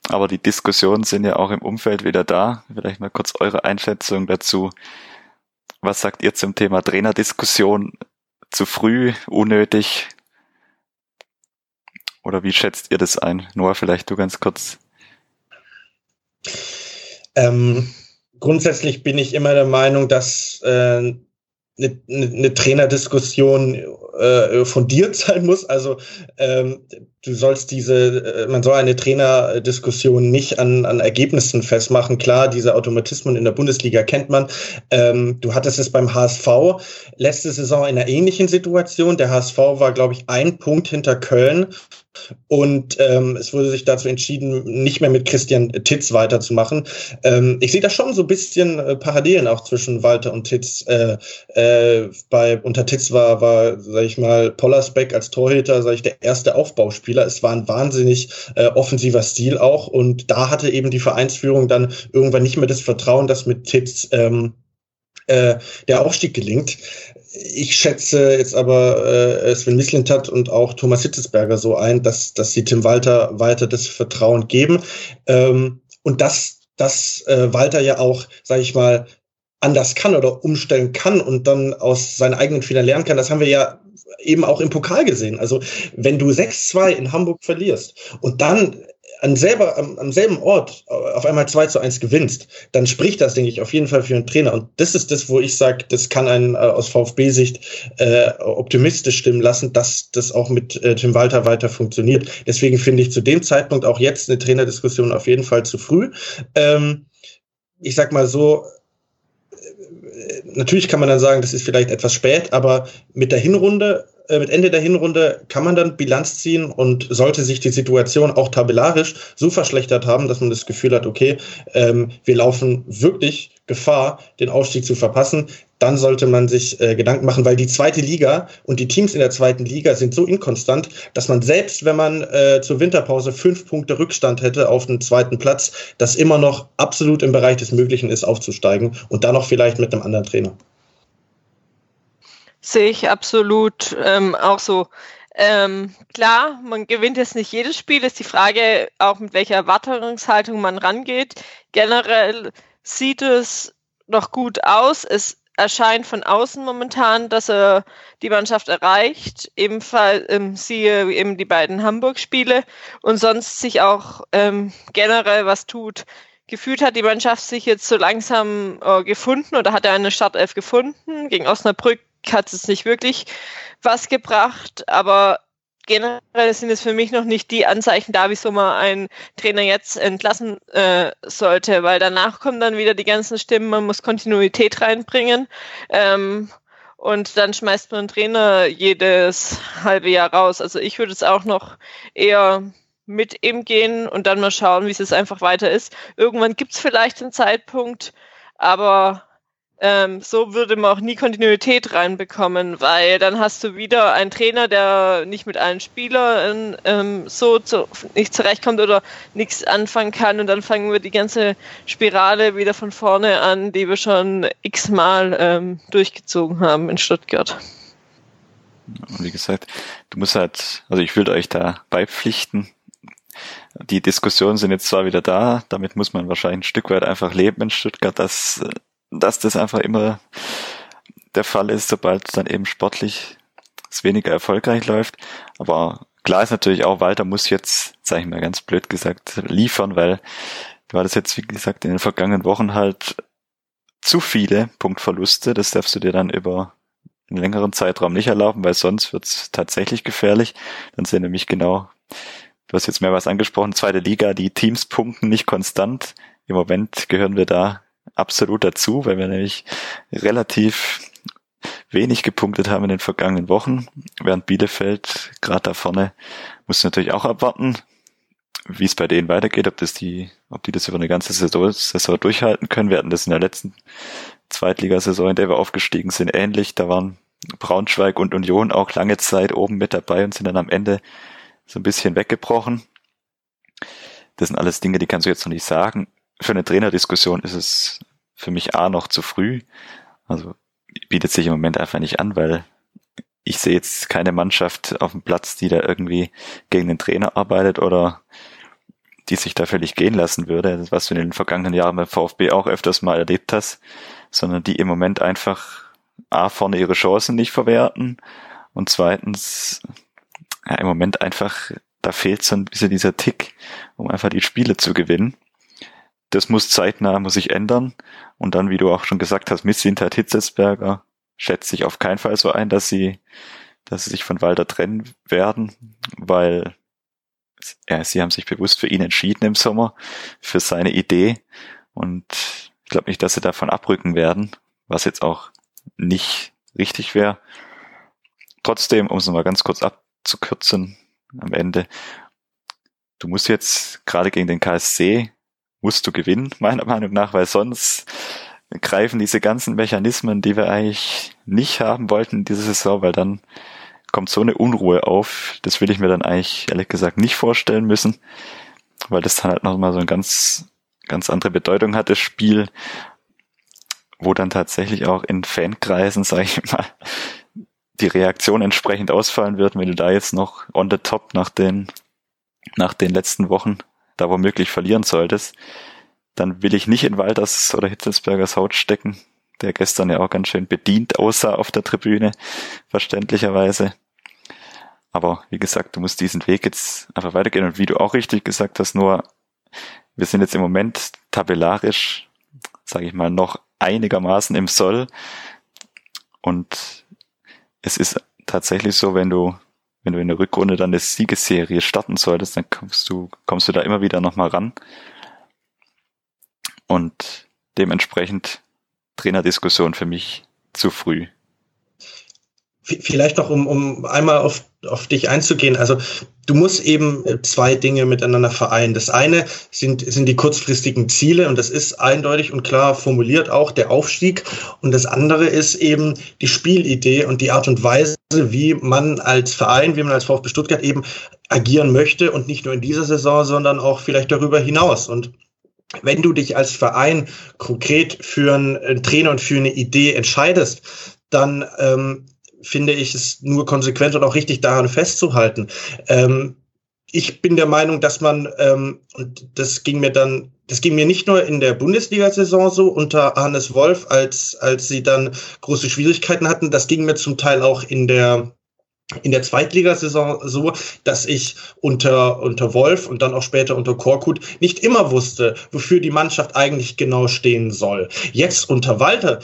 aber die Diskussionen sind ja auch im Umfeld wieder da. Vielleicht mal kurz eure Einschätzung dazu. Was sagt ihr zum Thema Trainerdiskussion? Zu früh, unnötig? Oder wie schätzt ihr das ein? Noah, vielleicht du ganz kurz. Ähm, grundsätzlich bin ich immer der Meinung, dass äh, eine, eine Trainerdiskussion äh, fundiert sein muss. Also ähm, du sollst diese, äh, man soll eine Trainerdiskussion nicht an, an Ergebnissen festmachen. Klar, diese Automatismen in der Bundesliga kennt man. Ähm, du hattest es beim HSV letzte Saison in einer ähnlichen Situation. Der HSV war, glaube ich, ein Punkt hinter Köln und ähm, es wurde sich dazu entschieden, nicht mehr mit Christian Titz weiterzumachen. Ähm, ich sehe da schon so ein bisschen äh, Parallelen auch zwischen Walter und Titz. Äh, äh, bei unter Titz war, war, sag ich mal, Pollersbeck als Torhüter, sag ich, der erste Aufbauspieler. Es war ein wahnsinnig äh, offensiver Stil auch. Und da hatte eben die Vereinsführung dann irgendwann nicht mehr das Vertrauen, dass mit Titz ähm, äh, der Aufstieg gelingt. Ich schätze jetzt aber äh, Sven Mislintat und auch Thomas Hitzesberger so ein, dass, dass sie Tim Walter weiter das Vertrauen geben. Ähm, und dass, dass äh, Walter ja auch, sage ich mal, anders kann oder umstellen kann und dann aus seinen eigenen Fehlern lernen kann. Das haben wir ja eben auch im Pokal gesehen. Also wenn du 6-2 in Hamburg verlierst und dann an selber, am, am selben Ort auf einmal 2 zu 1 gewinnst, dann spricht das, denke ich, auf jeden Fall für einen Trainer. Und das ist das, wo ich sage, das kann einen äh, aus VfB-Sicht äh, optimistisch stimmen lassen, dass das auch mit äh, Tim Walter weiter funktioniert. Deswegen finde ich zu dem Zeitpunkt auch jetzt eine Trainerdiskussion auf jeden Fall zu früh. Ähm, ich sag mal so, natürlich kann man dann sagen, das ist vielleicht etwas spät, aber mit der Hinrunde mit Ende der Hinrunde kann man dann Bilanz ziehen und sollte sich die Situation auch tabellarisch so verschlechtert haben, dass man das Gefühl hat, okay, ähm, wir laufen wirklich Gefahr, den Aufstieg zu verpassen, dann sollte man sich äh, Gedanken machen, weil die zweite Liga und die Teams in der zweiten Liga sind so inkonstant, dass man selbst, wenn man äh, zur Winterpause fünf Punkte Rückstand hätte auf den zweiten Platz, das immer noch absolut im Bereich des Möglichen ist, aufzusteigen und dann noch vielleicht mit einem anderen Trainer. Sehe ich absolut ähm, auch so. Ähm, klar, man gewinnt jetzt nicht jedes Spiel, ist die Frage auch mit welcher Erwartungshaltung man rangeht. Generell sieht es noch gut aus. Es erscheint von außen momentan, dass er die Mannschaft erreicht. Ebenfalls ähm, siehe eben die beiden Hamburg-Spiele und sonst sich auch ähm, generell was tut. Gefühlt hat die Mannschaft sich jetzt so langsam äh, gefunden oder hat er eine Startelf gefunden. Gegen Osnabrück hat es nicht wirklich was gebracht, aber generell sind es für mich noch nicht die Anzeichen da, wieso man einen Trainer jetzt entlassen äh, sollte, weil danach kommen dann wieder die ganzen Stimmen, man muss Kontinuität reinbringen. Ähm, und dann schmeißt man einen Trainer jedes halbe Jahr raus. Also ich würde es auch noch eher mit ihm gehen und dann mal schauen, wie es einfach weiter ist. Irgendwann gibt es vielleicht einen Zeitpunkt, aber ähm, so würde man auch nie Kontinuität reinbekommen, weil dann hast du wieder einen Trainer, der nicht mit allen Spielern ähm, so zu, nicht zurechtkommt oder nichts anfangen kann und dann fangen wir die ganze Spirale wieder von vorne an, die wir schon x-mal ähm, durchgezogen haben in Stuttgart. Und wie gesagt, du musst halt, also ich würde euch da beipflichten. Die Diskussionen sind jetzt zwar wieder da, damit muss man wahrscheinlich ein Stück weit einfach leben in Stuttgart, dass dass das einfach immer der Fall ist, sobald dann eben sportlich es weniger erfolgreich läuft. Aber klar ist natürlich auch, Walter muss jetzt, sag ich mal ganz blöd gesagt, liefern, weil du hattest jetzt, wie gesagt, in den vergangenen Wochen halt zu viele Punktverluste. Das darfst du dir dann über einen längeren Zeitraum nicht erlauben, weil sonst wird es tatsächlich gefährlich. Dann sind nämlich genau, du hast jetzt mehr was angesprochen, zweite Liga, die Teams punkten nicht konstant. Im Moment gehören wir da absolut dazu, weil wir nämlich relativ wenig gepunktet haben in den vergangenen Wochen, während Bielefeld gerade da vorne muss natürlich auch abwarten, wie es bei denen weitergeht, ob das die, ob die das über eine ganze Saison, Saison durchhalten können. Wir hatten das in der letzten Zweitligasaison, in der wir aufgestiegen sind, ähnlich. Da waren Braunschweig und Union auch lange Zeit oben mit dabei und sind dann am Ende so ein bisschen weggebrochen. Das sind alles Dinge, die kannst du jetzt noch nicht sagen. Für eine Trainerdiskussion ist es für mich A noch zu früh. Also bietet sich im Moment einfach nicht an, weil ich sehe jetzt keine Mannschaft auf dem Platz, die da irgendwie gegen den Trainer arbeitet oder die sich da völlig gehen lassen würde, was du in den vergangenen Jahren beim VfB auch öfters mal erlebt hast, sondern die im Moment einfach A, vorne ihre Chancen nicht verwerten und zweitens ja, im Moment einfach, da fehlt so ein bisschen dieser Tick, um einfach die Spiele zu gewinnen. Das muss zeitnah, muss sich ändern und dann, wie du auch schon gesagt hast, mit Sintat Hitzelsberger schätze ich auf keinen Fall so ein, dass sie, dass sie sich von Walter trennen werden, weil ja, sie haben sich bewusst für ihn entschieden im Sommer, für seine Idee. Und ich glaube nicht, dass sie davon abrücken werden, was jetzt auch nicht richtig wäre. Trotzdem, um es nochmal ganz kurz abzukürzen am Ende, du musst jetzt gerade gegen den KSC, musst du gewinnen, meiner Meinung nach, weil sonst greifen diese ganzen Mechanismen, die wir eigentlich nicht haben wollten in dieser Saison, weil dann kommt so eine Unruhe auf. Das will ich mir dann eigentlich ehrlich gesagt nicht vorstellen müssen, weil das dann halt nochmal so eine ganz, ganz andere Bedeutung hat, das Spiel, wo dann tatsächlich auch in Fankreisen, sage ich mal, die Reaktion entsprechend ausfallen wird, wenn du da jetzt noch on the top nach den, nach den letzten Wochen da womöglich verlieren solltest, dann will ich nicht in Walters oder Hitzelsbergers Haut stecken der gestern ja auch ganz schön bedient aussah auf der Tribüne, verständlicherweise. Aber wie gesagt, du musst diesen Weg jetzt einfach weitergehen. Und wie du auch richtig gesagt hast, nur wir sind jetzt im Moment tabellarisch, sage ich mal, noch einigermaßen im Soll. Und es ist tatsächlich so, wenn du, wenn du in der Rückrunde dann eine Siegesserie starten solltest, dann kommst du, kommst du da immer wieder nochmal ran. Und dementsprechend Trainerdiskussion für mich zu früh. Vielleicht noch, um, um einmal auf, auf dich einzugehen. Also du musst eben äh, zwei Dinge miteinander vereinen. Das eine sind, sind die kurzfristigen Ziele und das ist eindeutig und klar formuliert auch der Aufstieg. Und das andere ist eben die Spielidee und die Art und Weise, wie man als Verein, wie man als VfB Stuttgart eben agieren möchte und nicht nur in dieser Saison, sondern auch vielleicht darüber hinaus. Und wenn du dich als Verein konkret für einen Trainer und für eine Idee entscheidest, dann ähm, finde ich es nur konsequent und auch richtig daran festzuhalten. Ähm, ich bin der Meinung, dass man, ähm, und das ging mir dann, das ging mir nicht nur in der Bundesliga-Saison so unter Hannes Wolf, als, als sie dann große Schwierigkeiten hatten, das ging mir zum Teil auch in der in der Zweitligasaison so, dass ich unter, unter Wolf und dann auch später unter Korkut nicht immer wusste, wofür die Mannschaft eigentlich genau stehen soll. Jetzt unter Walter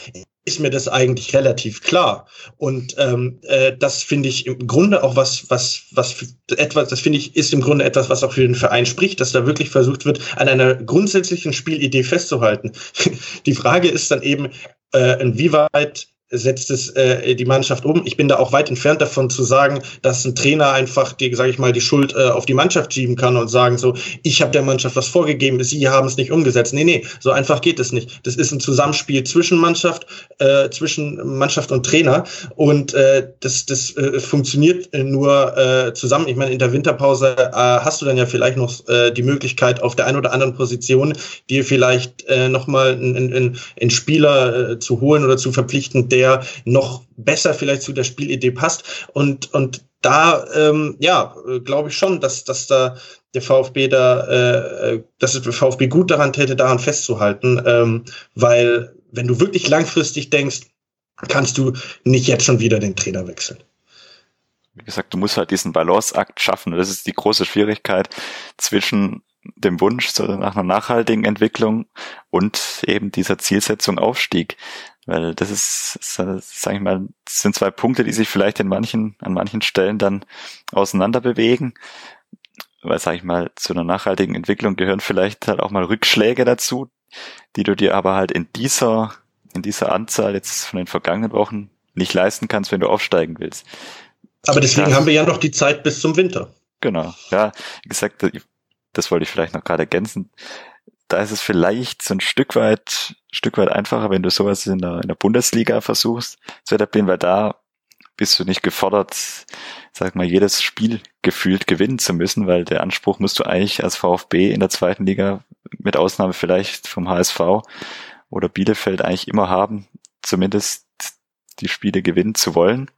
ist mir das eigentlich relativ klar. Und ähm, äh, das finde ich im Grunde auch was, was, was etwas, das finde ich, ist im Grunde etwas, was auch für den Verein spricht, dass da wirklich versucht wird, an einer grundsätzlichen Spielidee festzuhalten. die Frage ist dann eben, äh, inwieweit setzt es äh, die Mannschaft um. Ich bin da auch weit entfernt davon zu sagen, dass ein Trainer einfach, die, sage ich mal, die Schuld äh, auf die Mannschaft schieben kann und sagen so, ich habe der Mannschaft was vorgegeben, sie haben es nicht umgesetzt. Nee, nee, so einfach geht es nicht. Das ist ein Zusammenspiel zwischen Mannschaft, äh, zwischen Mannschaft und Trainer und äh, das, das äh, funktioniert nur äh, zusammen. Ich meine, in der Winterpause äh, hast du dann ja vielleicht noch äh, die Möglichkeit, auf der einen oder anderen Position dir vielleicht äh, nochmal einen, einen Spieler äh, zu holen oder zu verpflichten, der der noch besser vielleicht zu der Spielidee passt. Und, und da, ähm, ja, glaube ich schon, dass, dass da der VfB da, äh, dass der VfB gut daran täte, daran festzuhalten, ähm, weil wenn du wirklich langfristig denkst, kannst du nicht jetzt schon wieder den Trainer wechseln. Wie gesagt, du musst halt diesen Balanceakt schaffen. Das ist die große Schwierigkeit zwischen dem Wunsch nach einer nachhaltigen Entwicklung und eben dieser Zielsetzung Aufstieg. Weil das ist, sage ich mal, sind zwei Punkte, die sich vielleicht in manchen, an manchen Stellen dann auseinander bewegen. Weil, sage ich mal, zu einer nachhaltigen Entwicklung gehören vielleicht halt auch mal Rückschläge dazu, die du dir aber halt in dieser, in dieser Anzahl jetzt von den vergangenen Wochen nicht leisten kannst, wenn du aufsteigen willst. Aber deswegen das, haben wir ja noch die Zeit bis zum Winter. Genau, ja, wie gesagt, das wollte ich vielleicht noch gerade ergänzen da ist es vielleicht so ein Stück weit, Stück weit einfacher, wenn du sowas in der, in der Bundesliga versuchst zu etablieren, weil da bist du nicht gefordert, sag mal, jedes Spiel gefühlt gewinnen zu müssen, weil der Anspruch musst du eigentlich als VfB in der zweiten Liga, mit Ausnahme vielleicht vom HSV oder Bielefeld eigentlich immer haben, zumindest die Spiele gewinnen zu wollen.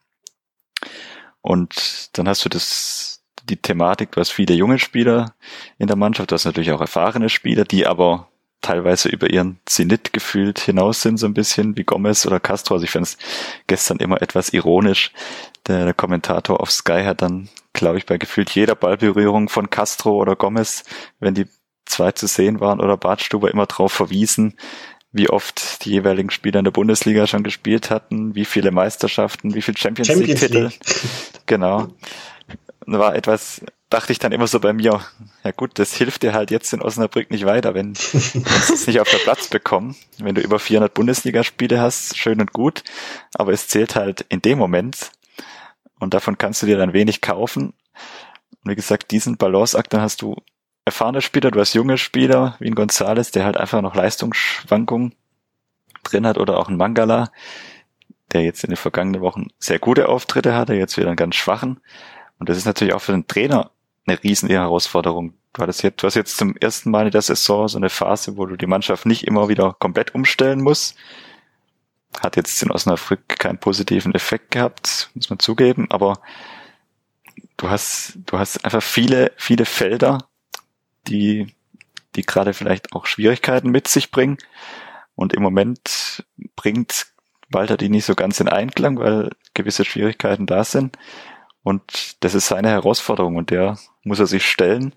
Und dann hast du das, die Thematik, du hast viele junge Spieler in der Mannschaft, du hast natürlich auch erfahrene Spieler, die aber teilweise über ihren Zenit gefühlt hinaus sind, so ein bisschen wie Gomez oder Castro. Also ich fand es gestern immer etwas ironisch. Der, der Kommentator auf Sky hat dann, glaube ich, bei gefühlt jeder Ballberührung von Castro oder Gomez, wenn die zwei zu sehen waren oder Bartstuber immer darauf verwiesen, wie oft die jeweiligen Spieler in der Bundesliga schon gespielt hatten, wie viele Meisterschaften, wie viele Champions, Champions League-Titel. Genau war etwas, dachte ich dann immer so bei mir, ja gut, das hilft dir halt jetzt in Osnabrück nicht weiter, wenn sie es nicht auf der Platz bekommen. Wenn du über 400 Bundesligaspiele hast, schön und gut, aber es zählt halt in dem Moment und davon kannst du dir dann wenig kaufen. Und wie gesagt, diesen Balanceakt, dann hast du erfahrene Spieler, du hast junge Spieler, wie ein Gonzales, der halt einfach noch Leistungsschwankungen drin hat oder auch ein Mangala, der jetzt in den vergangenen Wochen sehr gute Auftritte hatte, jetzt wieder einen ganz schwachen. Und das ist natürlich auch für den Trainer eine riesen Herausforderung. Du hattest jetzt, du hast jetzt zum ersten Mal in der Saison so eine Phase, wo du die Mannschaft nicht immer wieder komplett umstellen musst. Hat jetzt in Osnabrück keinen positiven Effekt gehabt, muss man zugeben, aber du hast, du hast einfach viele, viele Felder, die, die gerade vielleicht auch Schwierigkeiten mit sich bringen. Und im Moment bringt Walter die nicht so ganz in Einklang, weil gewisse Schwierigkeiten da sind. Und das ist seine Herausforderung und der muss er sich stellen.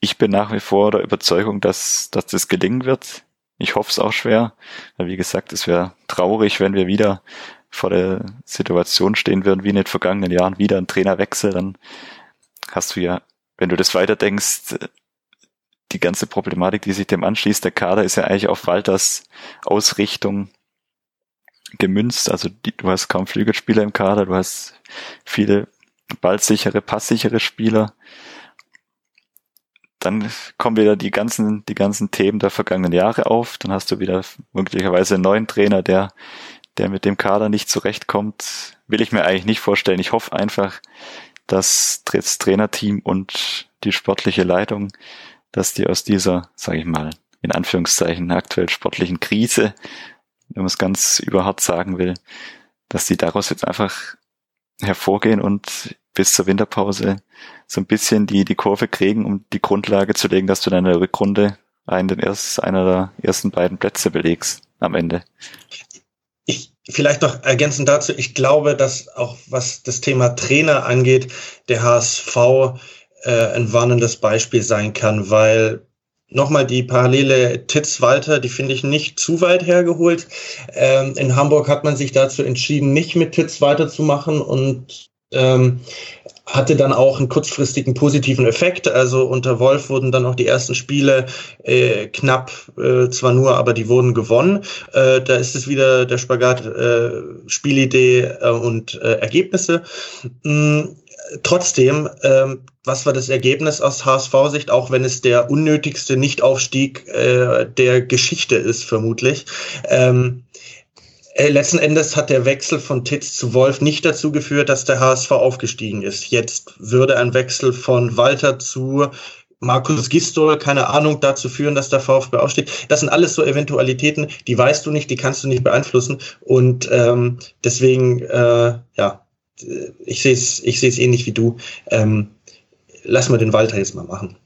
Ich bin nach wie vor der Überzeugung, dass, dass das gelingen wird. Ich hoffe es auch schwer, weil wie gesagt, es wäre traurig, wenn wir wieder vor der Situation stehen würden, wie in den vergangenen Jahren, wieder ein Trainerwechsel, dann hast du ja, wenn du das weiterdenkst, die ganze Problematik, die sich dem anschließt, der Kader ist ja eigentlich auf Walters Ausrichtung gemünzt. Also die, du hast kaum Flügelspieler im Kader, du hast viele ballsichere, passsichere Spieler. Dann kommen wieder die ganzen, die ganzen Themen der vergangenen Jahre auf. Dann hast du wieder möglicherweise einen neuen Trainer, der, der mit dem Kader nicht zurechtkommt. Will ich mir eigentlich nicht vorstellen. Ich hoffe einfach, dass das Trainerteam und die sportliche Leitung, dass die aus dieser, sage ich mal, in Anführungszeichen aktuell sportlichen Krise, wenn man es ganz überhart sagen will, dass die daraus jetzt einfach hervorgehen und bis zur Winterpause so ein bisschen die, die Kurve kriegen, um die Grundlage zu legen, dass du deine Rückrunde einen, den erst, einer der ersten beiden Plätze belegst am Ende. Ich, vielleicht noch ergänzend dazu, ich glaube, dass auch was das Thema Trainer angeht, der HSV äh, ein warnendes Beispiel sein kann, weil Nochmal die Parallele Titz-Walter, die finde ich nicht zu weit hergeholt. Ähm, in Hamburg hat man sich dazu entschieden, nicht mit Titz weiterzumachen und ähm, hatte dann auch einen kurzfristigen positiven Effekt. Also unter Wolf wurden dann auch die ersten Spiele äh, knapp, äh, zwar nur, aber die wurden gewonnen. Äh, da ist es wieder der Spagat äh, Spielidee äh, und äh, Ergebnisse. Mhm trotzdem, ähm, was war das Ergebnis aus HSV-Sicht, auch wenn es der unnötigste Nichtaufstieg äh, der Geschichte ist, vermutlich. Ähm, äh, letzten Endes hat der Wechsel von Titz zu Wolf nicht dazu geführt, dass der HSV aufgestiegen ist. Jetzt würde ein Wechsel von Walter zu Markus Gistol, keine Ahnung, dazu führen, dass der VfB aufsteht. Das sind alles so Eventualitäten, die weißt du nicht, die kannst du nicht beeinflussen. Und ähm, deswegen, äh, ja, ich sehe es ich sehe es ähnlich wie du. Ähm, lass mal den Walter jetzt mal machen.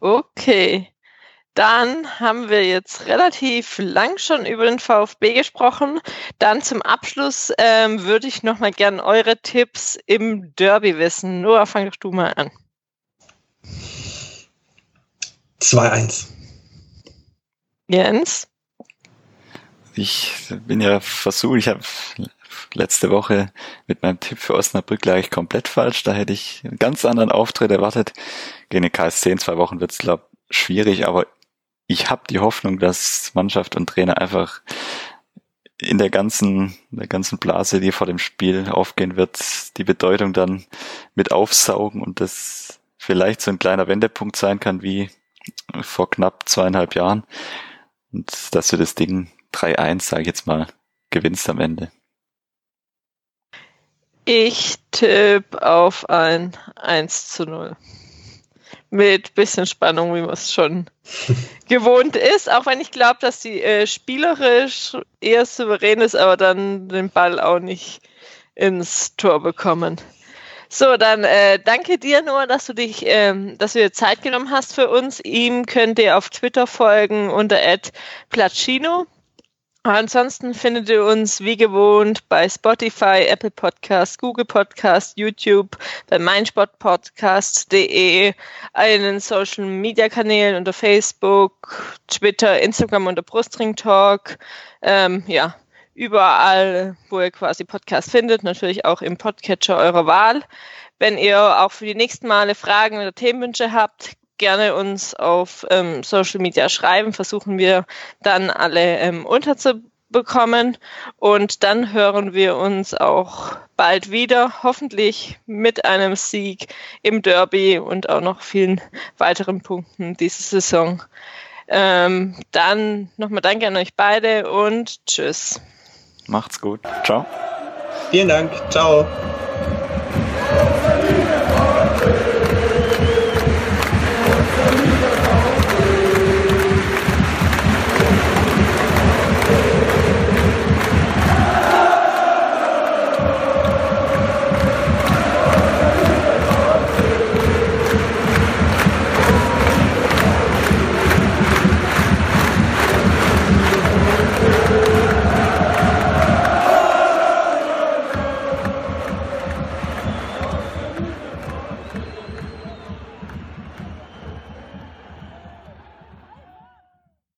Okay. Dann haben wir jetzt relativ lang schon über den VfB gesprochen. Dann zum Abschluss ähm, würde ich noch mal gerne eure Tipps im Derby wissen. Noah, fang doch du mal an. 2-1. Jens? ich bin ja versucht, ich habe letzte Woche mit meinem Tipp für Osnabrück lag ich komplett falsch. Da hätte ich einen ganz anderen Auftritt erwartet. Gegen den KSC in zwei Wochen wird es, glaube schwierig, aber ich habe die Hoffnung, dass Mannschaft und Trainer einfach in der ganzen, der ganzen Blase, die vor dem Spiel aufgehen wird, die Bedeutung dann mit aufsaugen und das vielleicht so ein kleiner Wendepunkt sein kann wie vor knapp zweieinhalb Jahren. Und dass du das Ding 3-1, sage ich jetzt mal, gewinnst am Ende. Ich tippe auf ein 1 zu 0. Mit bisschen Spannung, wie man es schon gewohnt ist, auch wenn ich glaube, dass die äh, spielerisch eher souverän ist, aber dann den Ball auch nicht ins Tor bekommen. So, dann äh, danke dir nur, dass du dich, ähm, dass du dir Zeit genommen hast für uns. Ihm könnt ihr auf Twitter folgen unter @placino. Ansonsten findet ihr uns wie gewohnt bei Spotify, Apple Podcast, Google Podcast, YouTube, bei meinsportpodcast.de, einen Social Media Kanälen unter Facebook, Twitter, Instagram unter Brustring Talk. Ähm, ja, überall, wo ihr quasi Podcast findet, natürlich auch im Podcatcher eurer Wahl. Wenn ihr auch für die nächsten Male Fragen oder Themenwünsche habt, gerne uns auf ähm, Social Media schreiben, versuchen wir dann alle ähm, unterzubekommen und dann hören wir uns auch bald wieder, hoffentlich mit einem Sieg im Derby und auch noch vielen weiteren Punkten diese Saison. Ähm, dann nochmal danke an euch beide und tschüss. Macht's gut. Ciao. Vielen Dank. Ciao.